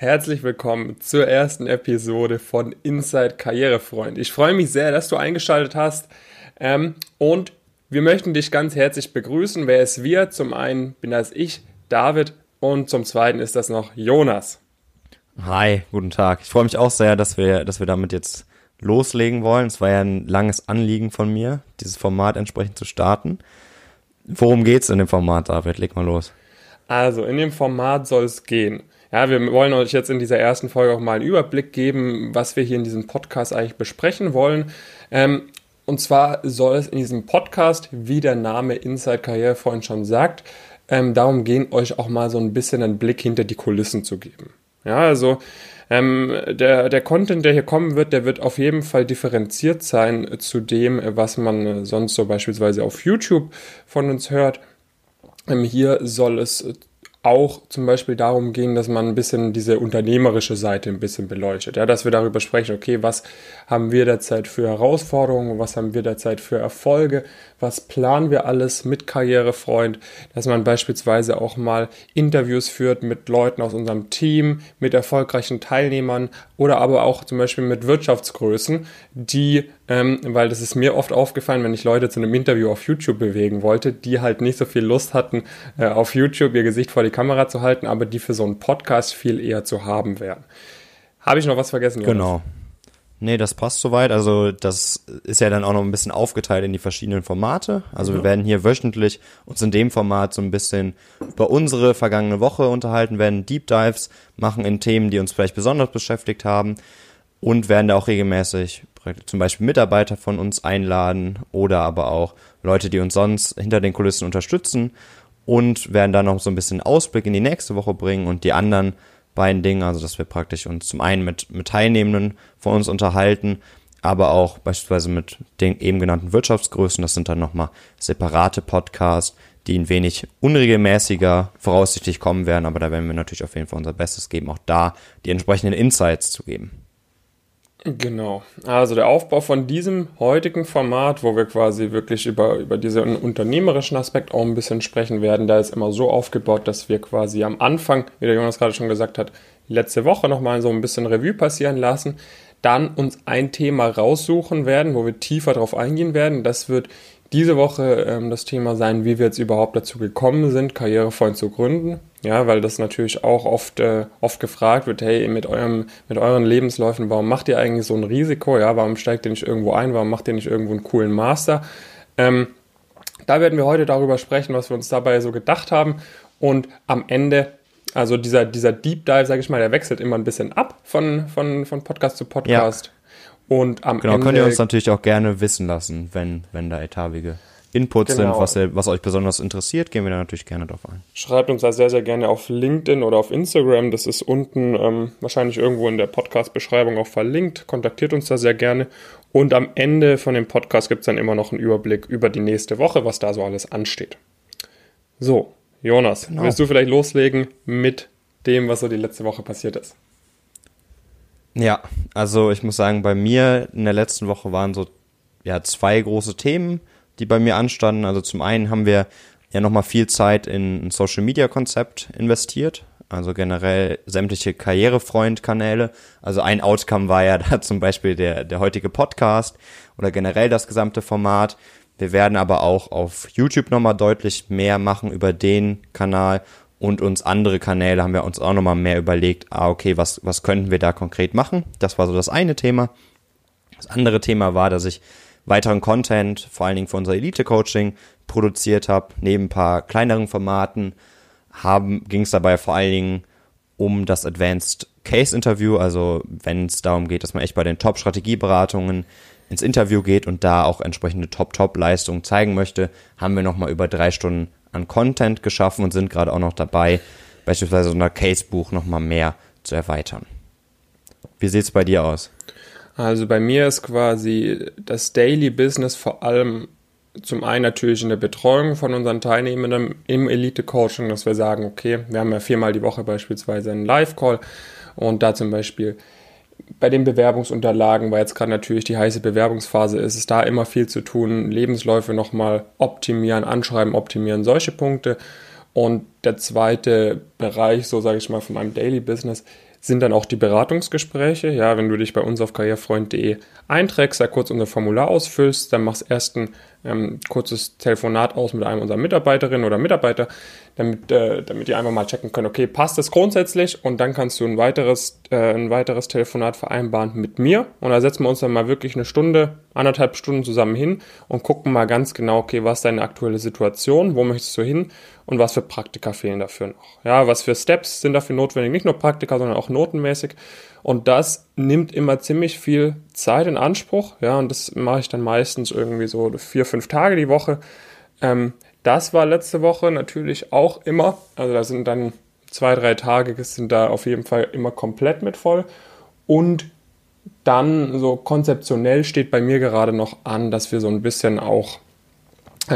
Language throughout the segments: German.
Herzlich willkommen zur ersten Episode von Inside Karrierefreund. Ich freue mich sehr, dass du eingeschaltet hast ähm, und wir möchten dich ganz herzlich begrüßen. Wer ist wir? Zum einen bin das ich, David, und zum zweiten ist das noch Jonas. Hi, guten Tag. Ich freue mich auch sehr, dass wir, dass wir damit jetzt loslegen wollen. Es war ja ein langes Anliegen von mir, dieses Format entsprechend zu starten. Worum geht's in dem Format, David? Leg mal los. Also, in dem Format soll es gehen. Ja, wir wollen euch jetzt in dieser ersten Folge auch mal einen Überblick geben, was wir hier in diesem Podcast eigentlich besprechen wollen. Ähm, und zwar soll es in diesem Podcast, wie der Name Inside Karrierefreund schon sagt, ähm, darum gehen, euch auch mal so ein bisschen einen Blick hinter die Kulissen zu geben. Ja, also ähm, der, der Content, der hier kommen wird, der wird auf jeden Fall differenziert sein zu dem, was man sonst so beispielsweise auf YouTube von uns hört. Ähm, hier soll es auch zum Beispiel darum gehen, dass man ein bisschen diese unternehmerische Seite ein bisschen beleuchtet. Ja, dass wir darüber sprechen, okay, was haben wir derzeit für Herausforderungen, was haben wir derzeit für Erfolge, was planen wir alles mit Karrierefreund, dass man beispielsweise auch mal Interviews führt mit Leuten aus unserem Team, mit erfolgreichen Teilnehmern oder aber auch zum Beispiel mit Wirtschaftsgrößen, die, ähm, weil das ist mir oft aufgefallen, wenn ich Leute zu einem Interview auf YouTube bewegen wollte, die halt nicht so viel Lust hatten, äh, auf YouTube ihr Gesicht vor die Kamera zu halten, aber die für so einen Podcast viel eher zu haben wären. Habe ich noch was vergessen? Jonas? Genau. Nee, das passt soweit. Also das ist ja dann auch noch ein bisschen aufgeteilt in die verschiedenen Formate. Also wir werden hier wöchentlich uns in dem Format so ein bisschen über unsere vergangene Woche unterhalten, werden Deep Dives machen in Themen, die uns vielleicht besonders beschäftigt haben und werden da auch regelmäßig zum Beispiel Mitarbeiter von uns einladen oder aber auch Leute, die uns sonst hinter den Kulissen unterstützen und werden dann noch so ein bisschen Ausblick in die nächste Woche bringen und die anderen beiden Dingen, also dass wir praktisch uns zum einen mit, mit Teilnehmenden von uns unterhalten, aber auch beispielsweise mit den eben genannten Wirtschaftsgrößen. Das sind dann nochmal separate Podcasts, die ein wenig unregelmäßiger voraussichtlich kommen werden, aber da werden wir natürlich auf jeden Fall unser Bestes geben, auch da die entsprechenden Insights zu geben. Genau. Also der Aufbau von diesem heutigen Format, wo wir quasi wirklich über, über diesen unternehmerischen Aspekt auch ein bisschen sprechen werden, da ist immer so aufgebaut, dass wir quasi am Anfang, wie der Jonas gerade schon gesagt hat, letzte Woche nochmal so ein bisschen Revue passieren lassen, dann uns ein Thema raussuchen werden, wo wir tiefer drauf eingehen werden. Das wird diese Woche ähm, das Thema sein, wie wir jetzt überhaupt dazu gekommen sind, Karrierefreund zu gründen. Ja, weil das natürlich auch oft, äh, oft gefragt wird, hey, mit eurem, mit euren Lebensläufen, warum macht ihr eigentlich so ein Risiko? Ja, warum steigt ihr nicht irgendwo ein? Warum macht ihr nicht irgendwo einen coolen Master? Ähm, da werden wir heute darüber sprechen, was wir uns dabei so gedacht haben. Und am Ende, also dieser, dieser Deep Dive, sage ich mal, der wechselt immer ein bisschen ab von, von, von Podcast zu Podcast. Ja. Und am genau, Ende. Genau, könnt ihr uns natürlich auch gerne wissen lassen, wenn, wenn da etavige Inputs genau. sind, was, was euch besonders interessiert, gehen wir da natürlich gerne drauf ein. Schreibt uns da sehr, sehr gerne auf LinkedIn oder auf Instagram. Das ist unten ähm, wahrscheinlich irgendwo in der Podcast-Beschreibung auch verlinkt. Kontaktiert uns da sehr gerne. Und am Ende von dem Podcast gibt es dann immer noch einen Überblick über die nächste Woche, was da so alles ansteht. So, Jonas, genau. willst du vielleicht loslegen mit dem, was so die letzte Woche passiert ist? Ja, also ich muss sagen, bei mir in der letzten Woche waren so ja zwei große Themen die bei mir anstanden. Also zum einen haben wir ja nochmal viel Zeit in ein Social Media Konzept investiert. Also generell sämtliche Karrierefreund-Kanäle. Also ein Outcome war ja da zum Beispiel der, der heutige Podcast oder generell das gesamte Format. Wir werden aber auch auf YouTube nochmal deutlich mehr machen über den Kanal und uns andere Kanäle haben wir uns auch nochmal mehr überlegt, ah, okay, was, was könnten wir da konkret machen? Das war so das eine Thema. Das andere Thema war, dass ich weiteren Content, vor allen Dingen für unser Elite-Coaching, produziert habe, neben ein paar kleineren Formaten, ging es dabei vor allen Dingen um das Advanced Case Interview, also wenn es darum geht, dass man echt bei den Top-Strategieberatungen ins Interview geht und da auch entsprechende Top-Top-Leistungen zeigen möchte, haben wir nochmal über drei Stunden an Content geschaffen und sind gerade auch noch dabei, beispielsweise unser Case-Buch nochmal mehr zu erweitern. Wie sieht es bei dir aus? Also bei mir ist quasi das Daily Business vor allem zum einen natürlich in der Betreuung von unseren Teilnehmenden im Elite-Coaching, dass wir sagen, okay, wir haben ja viermal die Woche beispielsweise einen Live-Call und da zum Beispiel bei den Bewerbungsunterlagen, weil jetzt gerade natürlich die heiße Bewerbungsphase ist, ist da immer viel zu tun, Lebensläufe nochmal optimieren, anschreiben, optimieren, solche Punkte. Und der zweite Bereich, so sage ich mal, von meinem Daily Business, sind dann auch die Beratungsgespräche. Ja, wenn du dich bei uns auf karrierefreund.de einträgst, da kurz unser Formular ausfüllst, dann machst erst ein ähm, kurzes Telefonat aus mit einem unserer Mitarbeiterinnen oder Mitarbeiter, damit, äh, damit die einfach mal checken können, okay, passt das grundsätzlich und dann kannst du ein weiteres, äh, ein weiteres Telefonat vereinbaren mit mir und da setzen wir uns dann mal wirklich eine Stunde, anderthalb Stunden zusammen hin und gucken mal ganz genau, okay, was ist deine aktuelle Situation, wo möchtest du hin und was für Praktika fehlen dafür noch. Ja, was für Steps sind dafür notwendig, nicht nur Praktika, sondern auch notenmäßig und das nimmt immer ziemlich viel Zeit in Anspruch. Ja, und das mache ich dann meistens irgendwie so vier, fünf Tage die Woche. Ähm, das war letzte Woche natürlich auch immer. Also da sind dann zwei, drei Tage sind da auf jeden Fall immer komplett mit voll. Und dann so konzeptionell steht bei mir gerade noch an, dass wir so ein bisschen auch,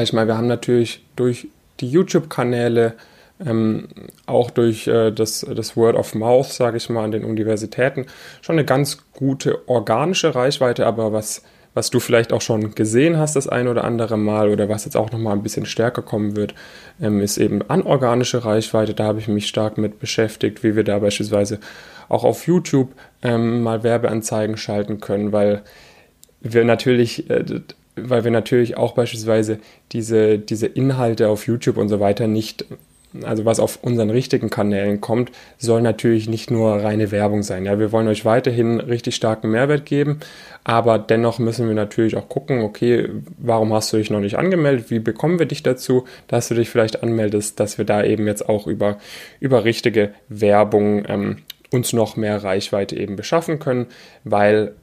ich meine, wir haben natürlich durch die YouTube-Kanäle ähm, auch durch äh, das, das Word of Mouth, sage ich mal, an den Universitäten schon eine ganz gute organische Reichweite, aber was, was du vielleicht auch schon gesehen hast das ein oder andere Mal oder was jetzt auch nochmal ein bisschen stärker kommen wird, ähm, ist eben anorganische Reichweite. Da habe ich mich stark mit beschäftigt, wie wir da beispielsweise auch auf YouTube ähm, mal Werbeanzeigen schalten können, weil wir natürlich äh, weil wir natürlich auch beispielsweise diese, diese Inhalte auf YouTube und so weiter nicht also was auf unseren richtigen Kanälen kommt, soll natürlich nicht nur reine Werbung sein. Ja, wir wollen euch weiterhin richtig starken Mehrwert geben, aber dennoch müssen wir natürlich auch gucken, okay, warum hast du dich noch nicht angemeldet? Wie bekommen wir dich dazu, dass du dich vielleicht anmeldest, dass wir da eben jetzt auch über, über richtige Werbung ähm, uns noch mehr Reichweite eben beschaffen können, weil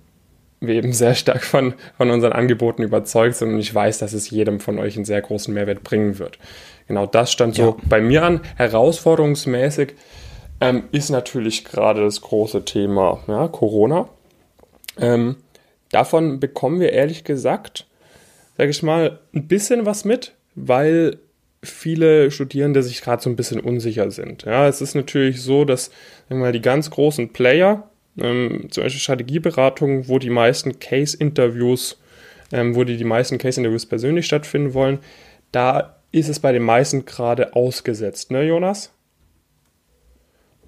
wir eben sehr stark von, von unseren Angeboten überzeugt sind und ich weiß, dass es jedem von euch einen sehr großen Mehrwert bringen wird. Genau das stand so ja. bei mir an. Herausforderungsmäßig ähm, ist natürlich gerade das große Thema ja, Corona. Ähm, davon bekommen wir ehrlich gesagt, sage ich mal, ein bisschen was mit, weil viele Studierende sich gerade so ein bisschen unsicher sind. Ja, es ist natürlich so, dass mal, die ganz großen Player, ähm, zum Beispiel Strategieberatungen, wo die meisten Case-Interviews, ähm, wo die, die meisten Case-Interviews persönlich stattfinden wollen, da ist es bei den meisten gerade ausgesetzt, ne, Jonas?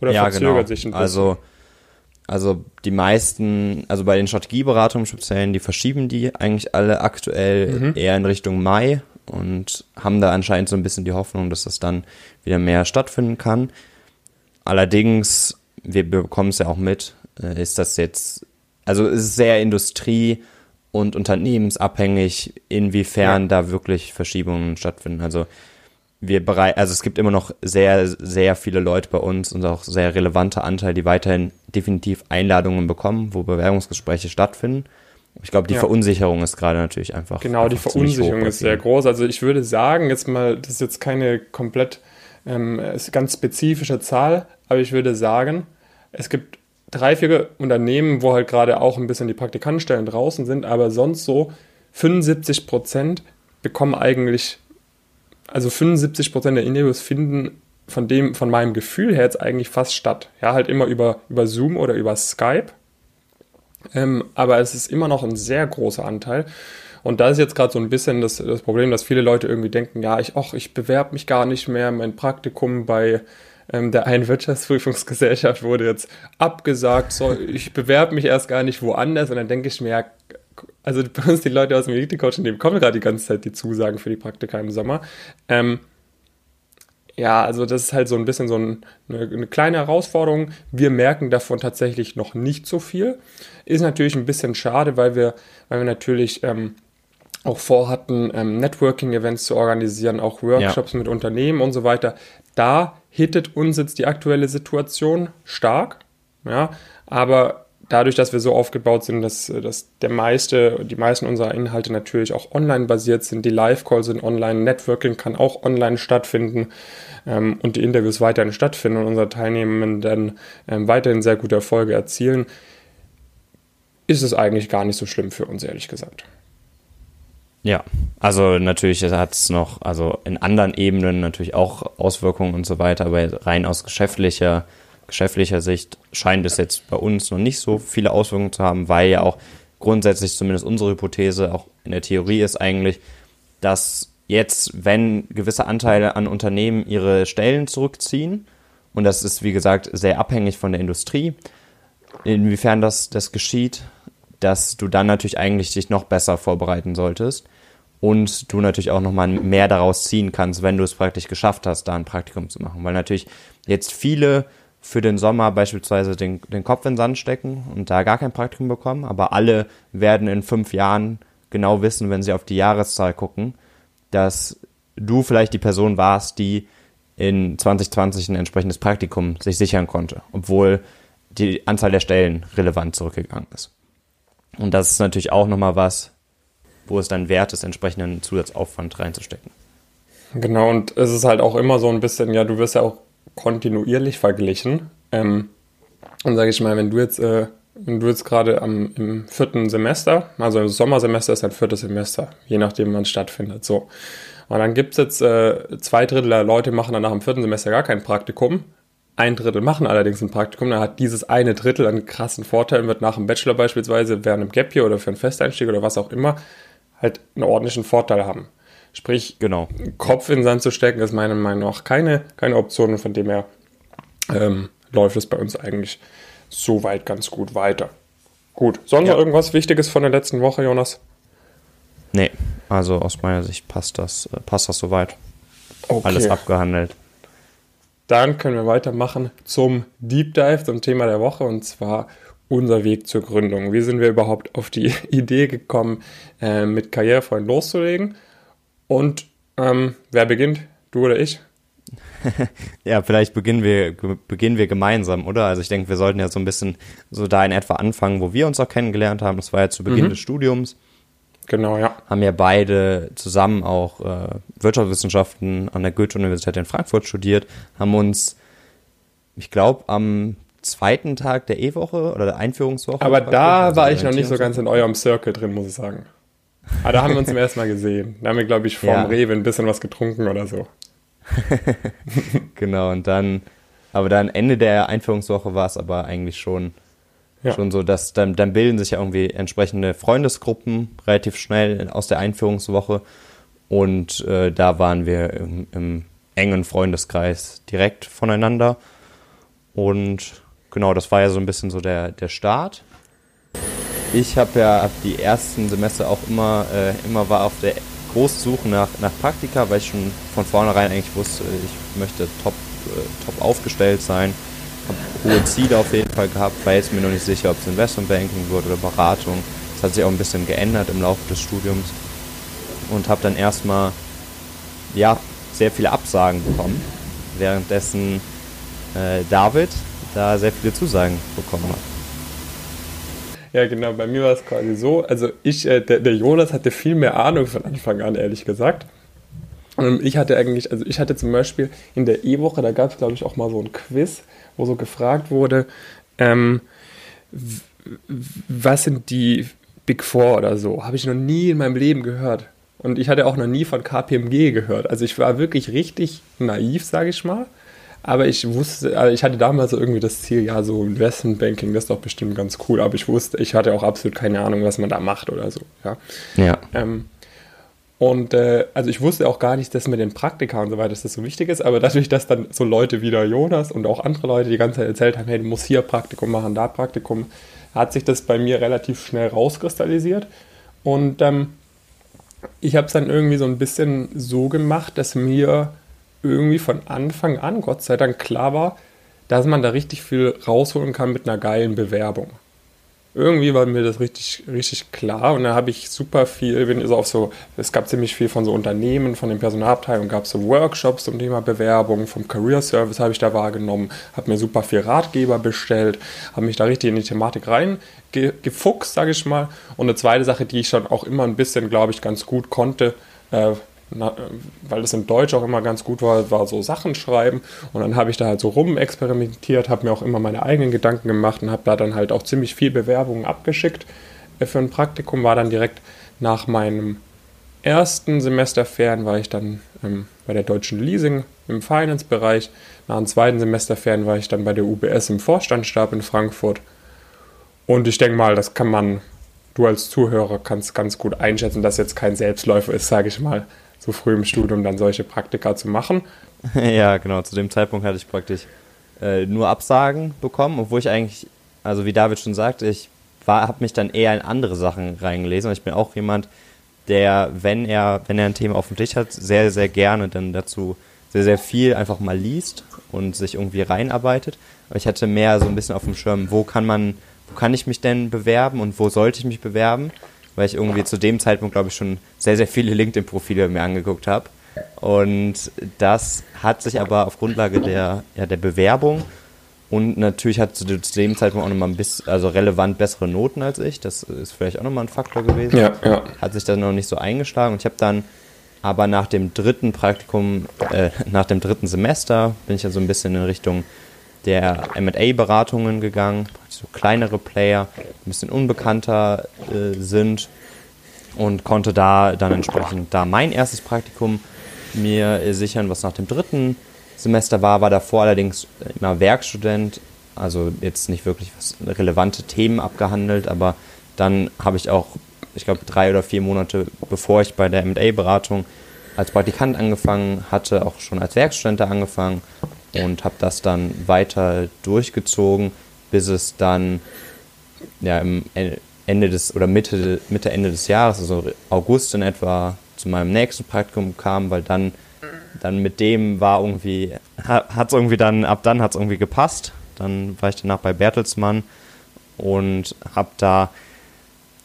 Oder ja, verzögert genau. sich ein bisschen? Also, also die meisten, also bei den Strategieberatungen speziell, die verschieben die eigentlich alle aktuell mhm. eher in Richtung Mai und haben da anscheinend so ein bisschen die Hoffnung, dass das dann wieder mehr stattfinden kann. Allerdings, wir bekommen es ja auch mit, äh, ist das jetzt, also es ist sehr Industrie- und unternehmensabhängig, inwiefern ja. da wirklich Verschiebungen stattfinden. Also wir bereit, also es gibt immer noch sehr, sehr viele Leute bei uns und auch sehr relevante Anteil, die weiterhin definitiv Einladungen bekommen, wo Bewerbungsgespräche stattfinden. Ich glaube, die ja. Verunsicherung ist gerade natürlich einfach. Genau, einfach die Verunsicherung ist sehr groß. Also ich würde sagen, jetzt mal, das ist jetzt keine komplett ähm, ganz spezifische Zahl, aber ich würde sagen, es gibt drei, vier Unternehmen, wo halt gerade auch ein bisschen die Praktikantenstellen draußen sind, aber sonst so 75 Prozent bekommen eigentlich, also 75 Prozent der Interviews finden von dem, von meinem Gefühl her jetzt eigentlich fast statt. Ja, halt immer über, über Zoom oder über Skype. Ähm, aber es ist immer noch ein sehr großer Anteil. Und da ist jetzt gerade so ein bisschen das, das Problem, dass viele Leute irgendwie denken, ja, ich, och, ich bewerbe mich gar nicht mehr, mein Praktikum bei ähm, der einen Wirtschaftsprüfungsgesellschaft wurde jetzt abgesagt, so, ich bewerbe mich erst gar nicht woanders und dann denke ich mir, ja, also bei uns die Leute aus dem Elite-Coaching, dem kommen gerade die ganze Zeit die Zusagen für die Praktika im Sommer. Ähm, ja, also das ist halt so ein bisschen so ein, eine, eine, kleine Herausforderung. Wir merken davon tatsächlich noch nicht so viel. Ist natürlich ein bisschen schade, weil wir, weil wir natürlich ähm, auch vorhatten, ähm, Networking-Events zu organisieren, auch Workshops ja. mit Unternehmen und so weiter. Da hittet uns jetzt die aktuelle Situation stark, ja, aber dadurch, dass wir so aufgebaut sind, dass, dass der meiste, die meisten unserer Inhalte natürlich auch online basiert sind, die Live-Calls sind online, Networking kann auch online stattfinden ähm, und die Interviews weiterhin stattfinden und unsere Teilnehmenden ähm, weiterhin sehr gute Erfolge erzielen, ist es eigentlich gar nicht so schlimm für uns, ehrlich gesagt. Ja, also natürlich hat es noch, also in anderen Ebenen natürlich auch Auswirkungen und so weiter, aber rein aus geschäftlicher, geschäftlicher Sicht scheint es jetzt bei uns noch nicht so viele Auswirkungen zu haben, weil ja auch grundsätzlich zumindest unsere Hypothese auch in der Theorie ist eigentlich, dass jetzt, wenn gewisse Anteile an Unternehmen ihre Stellen zurückziehen Und das ist, wie gesagt, sehr abhängig von der Industrie. Inwiefern das, das geschieht, dass du dann natürlich eigentlich dich noch besser vorbereiten solltest und du natürlich auch nochmal mehr daraus ziehen kannst, wenn du es praktisch geschafft hast, da ein Praktikum zu machen. Weil natürlich jetzt viele für den Sommer beispielsweise den, den Kopf in den Sand stecken und da gar kein Praktikum bekommen, aber alle werden in fünf Jahren genau wissen, wenn sie auf die Jahreszahl gucken, dass du vielleicht die Person warst, die in 2020 ein entsprechendes Praktikum sich sichern konnte, obwohl die Anzahl der Stellen relevant zurückgegangen ist. Und das ist natürlich auch nochmal was, wo es dann wert ist, entsprechenden Zusatzaufwand reinzustecken. Genau, und es ist halt auch immer so ein bisschen, ja, du wirst ja auch kontinuierlich verglichen. Ähm, und sage ich mal, wenn du jetzt, äh, jetzt gerade im vierten Semester, also im Sommersemester ist ein viertes Semester, je nachdem wann es stattfindet, so. Und dann gibt es jetzt äh, zwei Drittel der Leute machen dann nach dem vierten Semester gar kein Praktikum. Ein Drittel machen allerdings ein Praktikum, dann hat dieses eine Drittel einen krassen Vorteil und wird nach dem Bachelor beispielsweise während einem Gap Year oder für einen Festeinstieg oder was auch immer halt einen ordentlichen Vorteil haben. Sprich, genau. Kopf in den Sand zu stecken, ist meiner Meinung nach keine, keine Option und von dem her ähm, läuft es bei uns eigentlich soweit ganz gut weiter. Gut, sonst ja. noch irgendwas Wichtiges von der letzten Woche, Jonas? Nee, also aus meiner Sicht passt das, äh, passt das soweit. Okay. Alles abgehandelt. Dann können wir weitermachen zum Deep Dive, zum Thema der Woche und zwar unser Weg zur Gründung. Wie sind wir überhaupt auf die Idee gekommen, äh, mit Karrierefreund loszulegen? Und ähm, wer beginnt? Du oder ich? ja, vielleicht beginnen wir, beginnen wir gemeinsam, oder? Also ich denke, wir sollten ja so ein bisschen so da in etwa anfangen, wo wir uns auch kennengelernt haben. Das war ja zu Beginn mhm. des Studiums. Genau, ja. Haben ja beide zusammen auch äh, Wirtschaftswissenschaften an der Goethe-Universität in Frankfurt studiert, haben uns, ich glaube, am zweiten Tag der E-Woche oder der Einführungswoche. Aber da also war ich noch nicht so ganz in eurem Circle drin, muss ich sagen. Aber da haben wir uns zum ersten Mal gesehen. Da haben wir, glaube ich, vorm ja. Rewe ein bisschen was getrunken oder so. genau, und dann, aber dann Ende der Einführungswoche war es aber eigentlich schon, ja. schon so, dass dann, dann bilden sich ja irgendwie entsprechende Freundesgruppen relativ schnell aus der Einführungswoche. Und äh, da waren wir im, im engen Freundeskreis direkt voneinander. Und genau, das war ja so ein bisschen so der, der Start. Ich habe ja hab die ersten Semester auch immer, äh, immer war auf der großen Suche nach, nach Praktika, weil ich schon von vornherein eigentlich wusste, ich möchte top, äh, top aufgestellt sein. Habe hohe Ziele auf jeden Fall gehabt, war jetzt mir noch nicht sicher, ob es Investmentbanking wird oder Beratung. Das hat sich auch ein bisschen geändert im Laufe des Studiums. Und habe dann erstmal, ja, sehr viele Absagen bekommen. Währenddessen äh, David da sehr viele Zusagen bekommen hat. Ja, genau, bei mir war es quasi so. Also ich, äh, der, der Jonas hatte viel mehr Ahnung von Anfang an, ehrlich gesagt. Und ich hatte eigentlich, also ich hatte zum Beispiel in der E-Woche, da gab es, glaube ich, auch mal so ein Quiz, wo so gefragt wurde, ähm, was sind die Big Four oder so? Habe ich noch nie in meinem Leben gehört. Und ich hatte auch noch nie von KPMG gehört. Also ich war wirklich richtig naiv, sage ich mal. Aber ich wusste, also ich hatte damals so irgendwie das Ziel, ja, so Investmentbanking, das ist doch bestimmt ganz cool. Aber ich wusste, ich hatte auch absolut keine Ahnung, was man da macht oder so. Ja. ja. Ähm, und äh, also ich wusste auch gar nicht, dass mit den Praktika und so weiter, dass das so wichtig ist, aber dadurch, dass dann so Leute wie der Jonas und auch andere Leute die ganze Zeit erzählt haben, hey, du musst hier Praktikum machen, da Praktikum, hat sich das bei mir relativ schnell rauskristallisiert. Und ähm, ich habe es dann irgendwie so ein bisschen so gemacht, dass mir irgendwie von Anfang an, Gott sei Dank, klar war, dass man da richtig viel rausholen kann mit einer geilen Bewerbung. Irgendwie war mir das richtig, richtig klar und da habe ich super viel, bin so auf so, es gab ziemlich viel von so Unternehmen, von den Personalabteilungen, gab es so Workshops zum Thema Bewerbung, vom Career Service habe ich da wahrgenommen, habe mir super viel Ratgeber bestellt, habe mich da richtig in die Thematik reingefuchst, sage ich mal. Und eine zweite Sache, die ich schon auch immer ein bisschen, glaube ich, ganz gut konnte, äh, na, weil das in Deutsch auch immer ganz gut war, war so Sachen schreiben. Und dann habe ich da halt so rum experimentiert, habe mir auch immer meine eigenen Gedanken gemacht und habe da dann halt auch ziemlich viel Bewerbungen abgeschickt äh, für ein Praktikum. War dann direkt nach meinem ersten Semesterferien war ich dann ähm, bei der Deutschen Leasing im Finance-Bereich. Nach dem zweiten Semesterferien war ich dann bei der UBS im Vorstandsstab in Frankfurt. Und ich denke mal, das kann man, du als Zuhörer kannst ganz gut einschätzen, dass jetzt kein Selbstläufer ist, sage ich mal so früh im Studium dann solche Praktika zu machen. Ja, genau. Zu dem Zeitpunkt hatte ich praktisch äh, nur Absagen bekommen, obwohl ich eigentlich, also wie David schon sagte, ich habe mich dann eher in andere Sachen reingelesen. Und ich bin auch jemand, der, wenn er, wenn er ein Thema auf dem Tisch hat, sehr, sehr gerne dann dazu sehr, sehr viel einfach mal liest und sich irgendwie reinarbeitet. Aber ich hatte mehr so ein bisschen auf dem Schirm, wo kann man, wo kann ich mich denn bewerben und wo sollte ich mich bewerben? Weil ich irgendwie zu dem Zeitpunkt, glaube ich, schon sehr, sehr viele LinkedIn-Profile mir angeguckt habe. Und das hat sich aber auf Grundlage der, ja, der Bewerbung und natürlich hat zu dem Zeitpunkt auch nochmal ein bisschen, also relevant bessere Noten als ich. Das ist vielleicht auch nochmal ein Faktor gewesen. Ja, ja. Hat sich dann noch nicht so eingeschlagen. Und ich habe dann aber nach dem dritten Praktikum, äh, nach dem dritten Semester, bin ich ja so ein bisschen in Richtung der MA-Beratungen gegangen, so kleinere Player, ein bisschen unbekannter äh, sind und konnte da dann entsprechend da mein erstes Praktikum mir äh, sichern, was nach dem dritten Semester war, war davor allerdings immer Werkstudent, also jetzt nicht wirklich relevante Themen abgehandelt, aber dann habe ich auch, ich glaube, drei oder vier Monate bevor ich bei der MA-Beratung als Praktikant angefangen hatte, auch schon als Werkstudent da angefangen und habe das dann weiter durchgezogen, bis es dann ja, im Ende des oder Mitte, Mitte Ende des Jahres, also August in etwa, zu meinem nächsten Praktikum kam, weil dann dann mit dem war irgendwie, hat es irgendwie dann, ab dann hat es irgendwie gepasst. Dann war ich danach bei Bertelsmann und habe da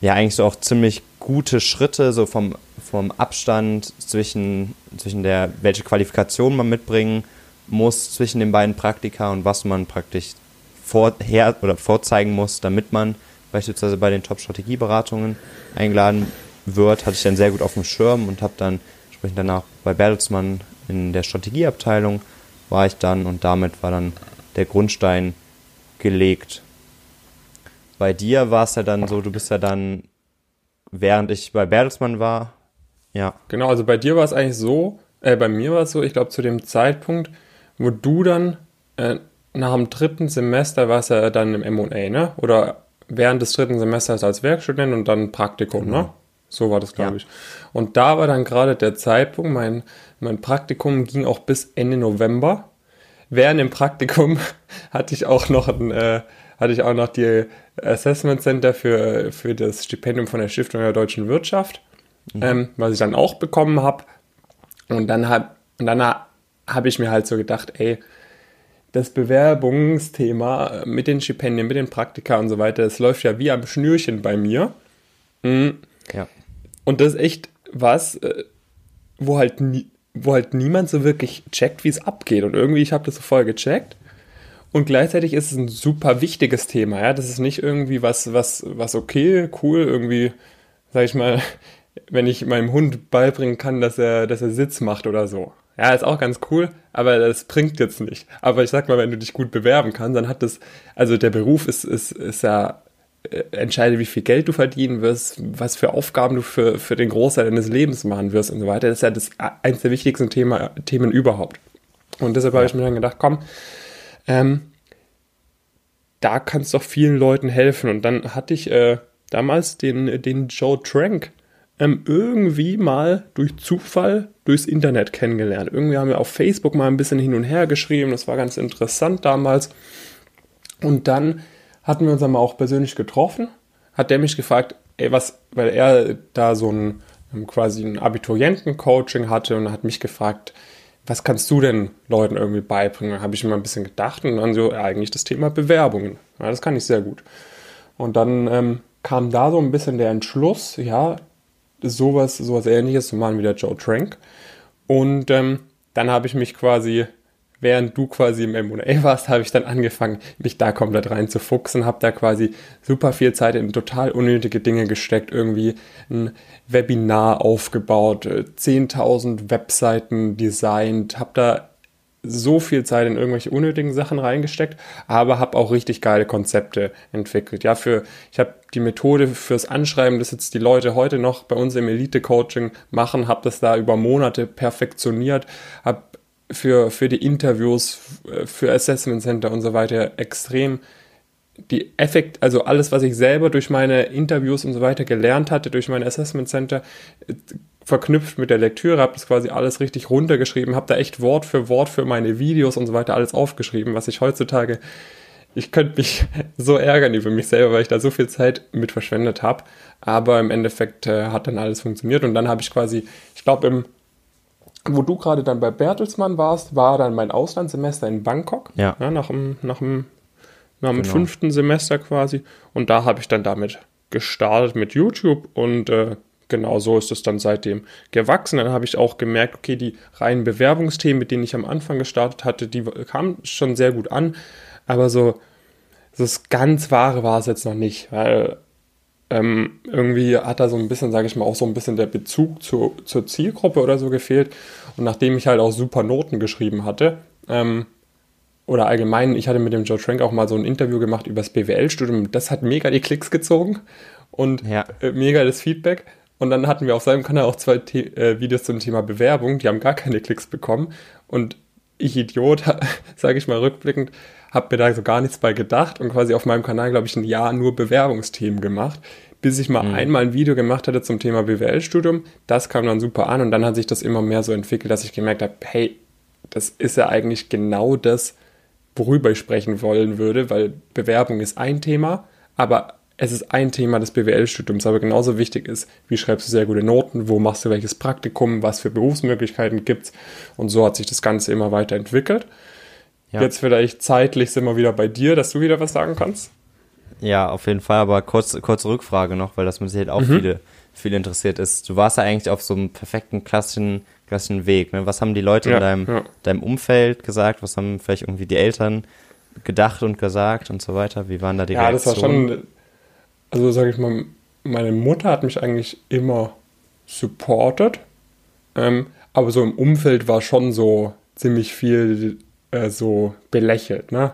ja eigentlich so auch ziemlich gute Schritte so vom, vom Abstand zwischen, zwischen der, welche Qualifikation man mitbringen muss zwischen den beiden Praktika und was man praktisch vorher oder vorzeigen muss, damit man beispielsweise bei den Top-Strategieberatungen eingeladen wird, hatte ich dann sehr gut auf dem Schirm und habe dann entsprechend danach bei Bertelsmann in der Strategieabteilung war ich dann und damit war dann der Grundstein gelegt. Bei dir war es ja dann so, du bist ja dann, während ich bei Bertelsmann war, ja. Genau, also bei dir war es eigentlich so, äh, bei mir war es so, ich glaube zu dem Zeitpunkt, wo du dann äh, nach dem dritten Semester warst ja dann im M&A, ne? Oder während des dritten Semesters als Werkstudent und dann Praktikum, genau. ne? So war das, glaube ja. ich. Und da war dann gerade der Zeitpunkt, mein, mein Praktikum ging auch bis Ende November. Während dem Praktikum hatte ich auch noch ein, äh, hatte ich auch noch die Assessment Center für, für das Stipendium von der Stiftung der deutschen Wirtschaft, mhm. ähm, was ich dann auch bekommen habe. Und dann habe und dann habe ich mir halt so gedacht, ey, das Bewerbungsthema mit den Stipendien, mit den Praktika und so weiter, das läuft ja wie am Schnürchen bei mir. Mhm. Ja. Und das ist echt was, äh, wo halt, nie, wo halt niemand so wirklich checkt, wie es abgeht. Und irgendwie, ich habe das so voll gecheckt. Und gleichzeitig ist es ein super wichtiges Thema. Ja? Das ist nicht irgendwie was, was, was okay, cool, irgendwie, sag ich mal, wenn ich meinem Hund beibringen kann, dass er, dass er Sitz macht oder so. Ja, ist auch ganz cool, aber das bringt jetzt nicht. Aber ich sag mal, wenn du dich gut bewerben kannst, dann hat das, also der Beruf ist, ist, ist ja äh, entscheide, wie viel Geld du verdienen wirst, was für Aufgaben du für, für den Großteil deines Lebens machen wirst und so weiter. Das ist ja das, eins der wichtigsten Thema, Themen überhaupt. Und deshalb habe ich mir dann gedacht, komm, ähm, da kannst du doch vielen Leuten helfen. Und dann hatte ich äh, damals den, den Joe Trank ähm, irgendwie mal durch Zufall durchs Internet kennengelernt. Irgendwie haben wir auf Facebook mal ein bisschen hin und her geschrieben. Das war ganz interessant damals. Und dann hatten wir uns dann mal auch persönlich getroffen, hat der mich gefragt, ey, was, weil er da so ein quasi ein Abiturienten-Coaching hatte und hat mich gefragt, was kannst du denn Leuten irgendwie beibringen? Habe ich mir mal ein bisschen gedacht und dann so, ja, eigentlich das Thema Bewerbungen. Ja, das kann ich sehr gut. Und dann ähm, kam da so ein bisschen der Entschluss, ja, sowas, sowas ähnliches zu machen wie der Joe Trank. Und ähm, dann habe ich mich quasi während du quasi im M&A warst, habe ich dann angefangen, mich da komplett reinzufuchsen, habe da quasi super viel Zeit in total unnötige Dinge gesteckt, irgendwie ein Webinar aufgebaut, 10.000 äh, Webseiten designt, habe da so viel Zeit in irgendwelche unnötigen Sachen reingesteckt, aber habe auch richtig geile Konzepte entwickelt. Ja, für ich habe die Methode fürs Anschreiben, das jetzt die Leute heute noch bei uns im Elite Coaching machen, habe das da über Monate perfektioniert, habe für, für die Interviews, für Assessment Center und so weiter extrem die Effekt, also alles, was ich selber durch meine Interviews und so weiter gelernt hatte, durch mein Assessment Center, verknüpft mit der Lektüre, habe das quasi alles richtig runtergeschrieben, habe da echt Wort für Wort für meine Videos und so weiter alles aufgeschrieben, was ich heutzutage, ich könnte mich so ärgern über mich selber, weil ich da so viel Zeit mit verschwendet habe. Aber im Endeffekt äh, hat dann alles funktioniert und dann habe ich quasi, ich glaube im wo du gerade dann bei Bertelsmann warst, war dann mein Auslandssemester in Bangkok. Ja. ja nach dem, nach dem, nach dem genau. fünften Semester quasi. Und da habe ich dann damit gestartet mit YouTube und äh, genau so ist es dann seitdem gewachsen. Dann habe ich auch gemerkt, okay, die reinen Bewerbungsthemen, mit denen ich am Anfang gestartet hatte, die kamen schon sehr gut an. Aber so, das ganz Wahre war es jetzt noch nicht, weil ähm, irgendwie hat da so ein bisschen, sage ich mal, auch so ein bisschen der Bezug zu, zur Zielgruppe oder so gefehlt. Und nachdem ich halt auch super Noten geschrieben hatte, ähm, oder allgemein, ich hatte mit dem Joe Trank auch mal so ein Interview gemacht über das BWL-Studium. Das hat mega die Klicks gezogen und ja. äh, mega das Feedback. Und dann hatten wir auf seinem Kanal auch zwei The äh, Videos zum Thema Bewerbung, die haben gar keine Klicks bekommen. Und ich Idiot, sage ich mal rückblickend, habe mir da so gar nichts bei gedacht und quasi auf meinem Kanal, glaube ich, ein Jahr nur Bewerbungsthemen gemacht, bis ich mal mhm. einmal ein Video gemacht hatte zum Thema BWL-Studium. Das kam dann super an und dann hat sich das immer mehr so entwickelt, dass ich gemerkt habe, hey, das ist ja eigentlich genau das, worüber ich sprechen wollen würde, weil Bewerbung ist ein Thema, aber es ist ein Thema des BWL-Studiums, aber genauso wichtig ist, wie schreibst du sehr gute Noten, wo machst du welches Praktikum, was für Berufsmöglichkeiten gibt es. Und so hat sich das Ganze immer weiter entwickelt. Ja. Jetzt vielleicht zeitlich sind wir wieder bei dir, dass du wieder was sagen kannst. Ja, auf jeden Fall, aber kurz, kurze Rückfrage noch, weil das mit Sicherheit auch mhm. viele, viele interessiert ist. Du warst ja eigentlich auf so einem perfekten klassischen, klassischen Weg. Ne? Was haben die Leute ja, in deinem, ja. deinem Umfeld gesagt? Was haben vielleicht irgendwie die Eltern gedacht und gesagt und so weiter? Wie waren da die ja, Reaktionen? Ja, das war schon, also sage ich mal, meine Mutter hat mich eigentlich immer supported, ähm, aber so im Umfeld war schon so ziemlich viel äh, so belächelt, ne?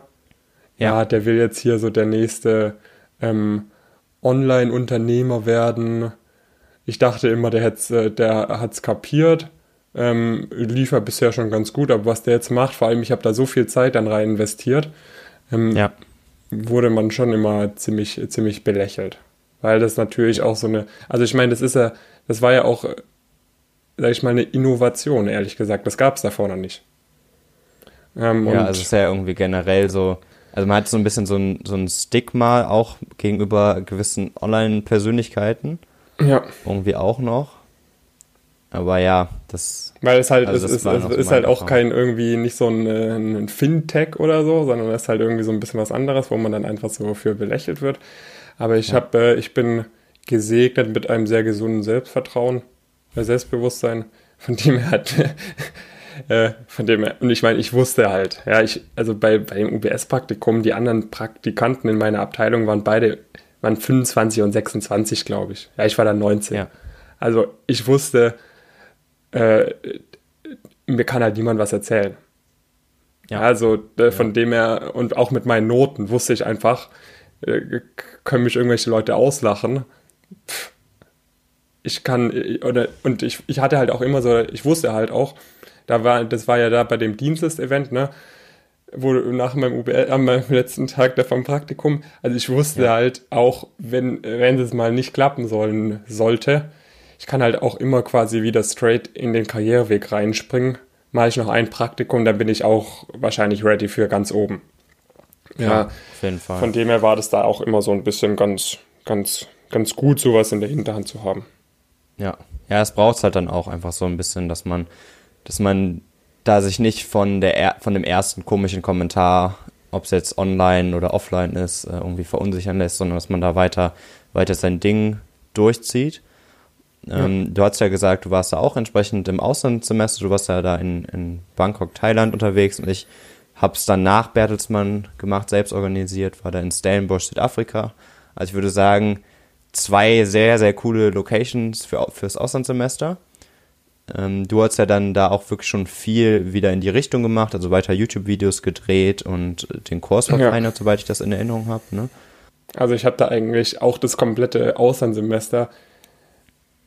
Ja. ja. der will jetzt hier so der nächste ähm, Online-Unternehmer werden. Ich dachte immer, der hat's, äh, der hat's kapiert. Ähm, lief er bisher schon ganz gut, aber was der jetzt macht, vor allem ich habe da so viel Zeit dann rein investiert, ähm, ja. Wurde man schon immer ziemlich, ziemlich belächelt. Weil das natürlich auch so eine, also ich meine, das ist ja, das war ja auch, sag ich mal, eine Innovation, ehrlich gesagt. Das gab es davor noch nicht. Ähm, ja, also es ist ja irgendwie generell so, also man hat so ein bisschen so ein, so ein Stigma auch gegenüber gewissen Online-Persönlichkeiten. Ja. Irgendwie auch noch. Aber ja, das. Weil es halt, also es ist, es ist halt auch kein irgendwie nicht so ein, äh, ein Fintech oder so, sondern es ist halt irgendwie so ein bisschen was anderes, wo man dann einfach so für belächelt wird. Aber ich ja. habe, äh, ich bin gesegnet mit einem sehr gesunden Selbstvertrauen, äh, Selbstbewusstsein, von dem er hat äh, von dem und ich meine, ich wusste halt, ja, ich, also bei, bei dem UBS-Praktikum, die anderen Praktikanten in meiner Abteilung waren beide, waren 25 und 26, glaube ich. Ja, ich war dann 19. Ja. Also ich wusste, äh, mir kann halt niemand was erzählen. Ja. Also äh, von ja. dem her, und auch mit meinen Noten wusste ich einfach, äh, können mich irgendwelche Leute auslachen. Pff, ich kann, äh, oder, und ich, ich hatte halt auch immer so, ich wusste halt auch, da war, das war ja da bei dem Dienstest-Event, ne? Wo nach meinem UBL, am letzten Tag da vom Praktikum, also ich wusste ja. halt auch, wenn, wenn es mal nicht klappen sollen sollte, ich kann halt auch immer quasi wieder straight in den Karriereweg reinspringen. Mache ich noch ein Praktikum, dann bin ich auch wahrscheinlich ready für ganz oben. Ja, ja, auf jeden Fall. Von dem her war das da auch immer so ein bisschen ganz, ganz, ganz gut, sowas in der Hinterhand zu haben. Ja, ja, es braucht halt dann auch einfach so ein bisschen, dass man dass man da sich nicht von, der, von dem ersten komischen Kommentar, ob es jetzt online oder offline ist, äh, irgendwie verunsichern lässt, sondern dass man da weiter, weiter sein Ding durchzieht. Ähm, ja. Du hast ja gesagt, du warst da auch entsprechend im Auslandssemester, du warst ja da in, in Bangkok, Thailand unterwegs und ich habe es dann nach Bertelsmann gemacht, selbst organisiert, war da in Stellenbosch, Südafrika. Also ich würde sagen, zwei sehr, sehr coole Locations für, fürs Auslandssemester. Ähm, du hast ja dann da auch wirklich schon viel wieder in die Richtung gemacht, also weiter YouTube-Videos gedreht und den Kurs verfeinert, ja. soweit ich das in Erinnerung habe. Ne? Also ich habe da eigentlich auch das komplette Auslandssemester,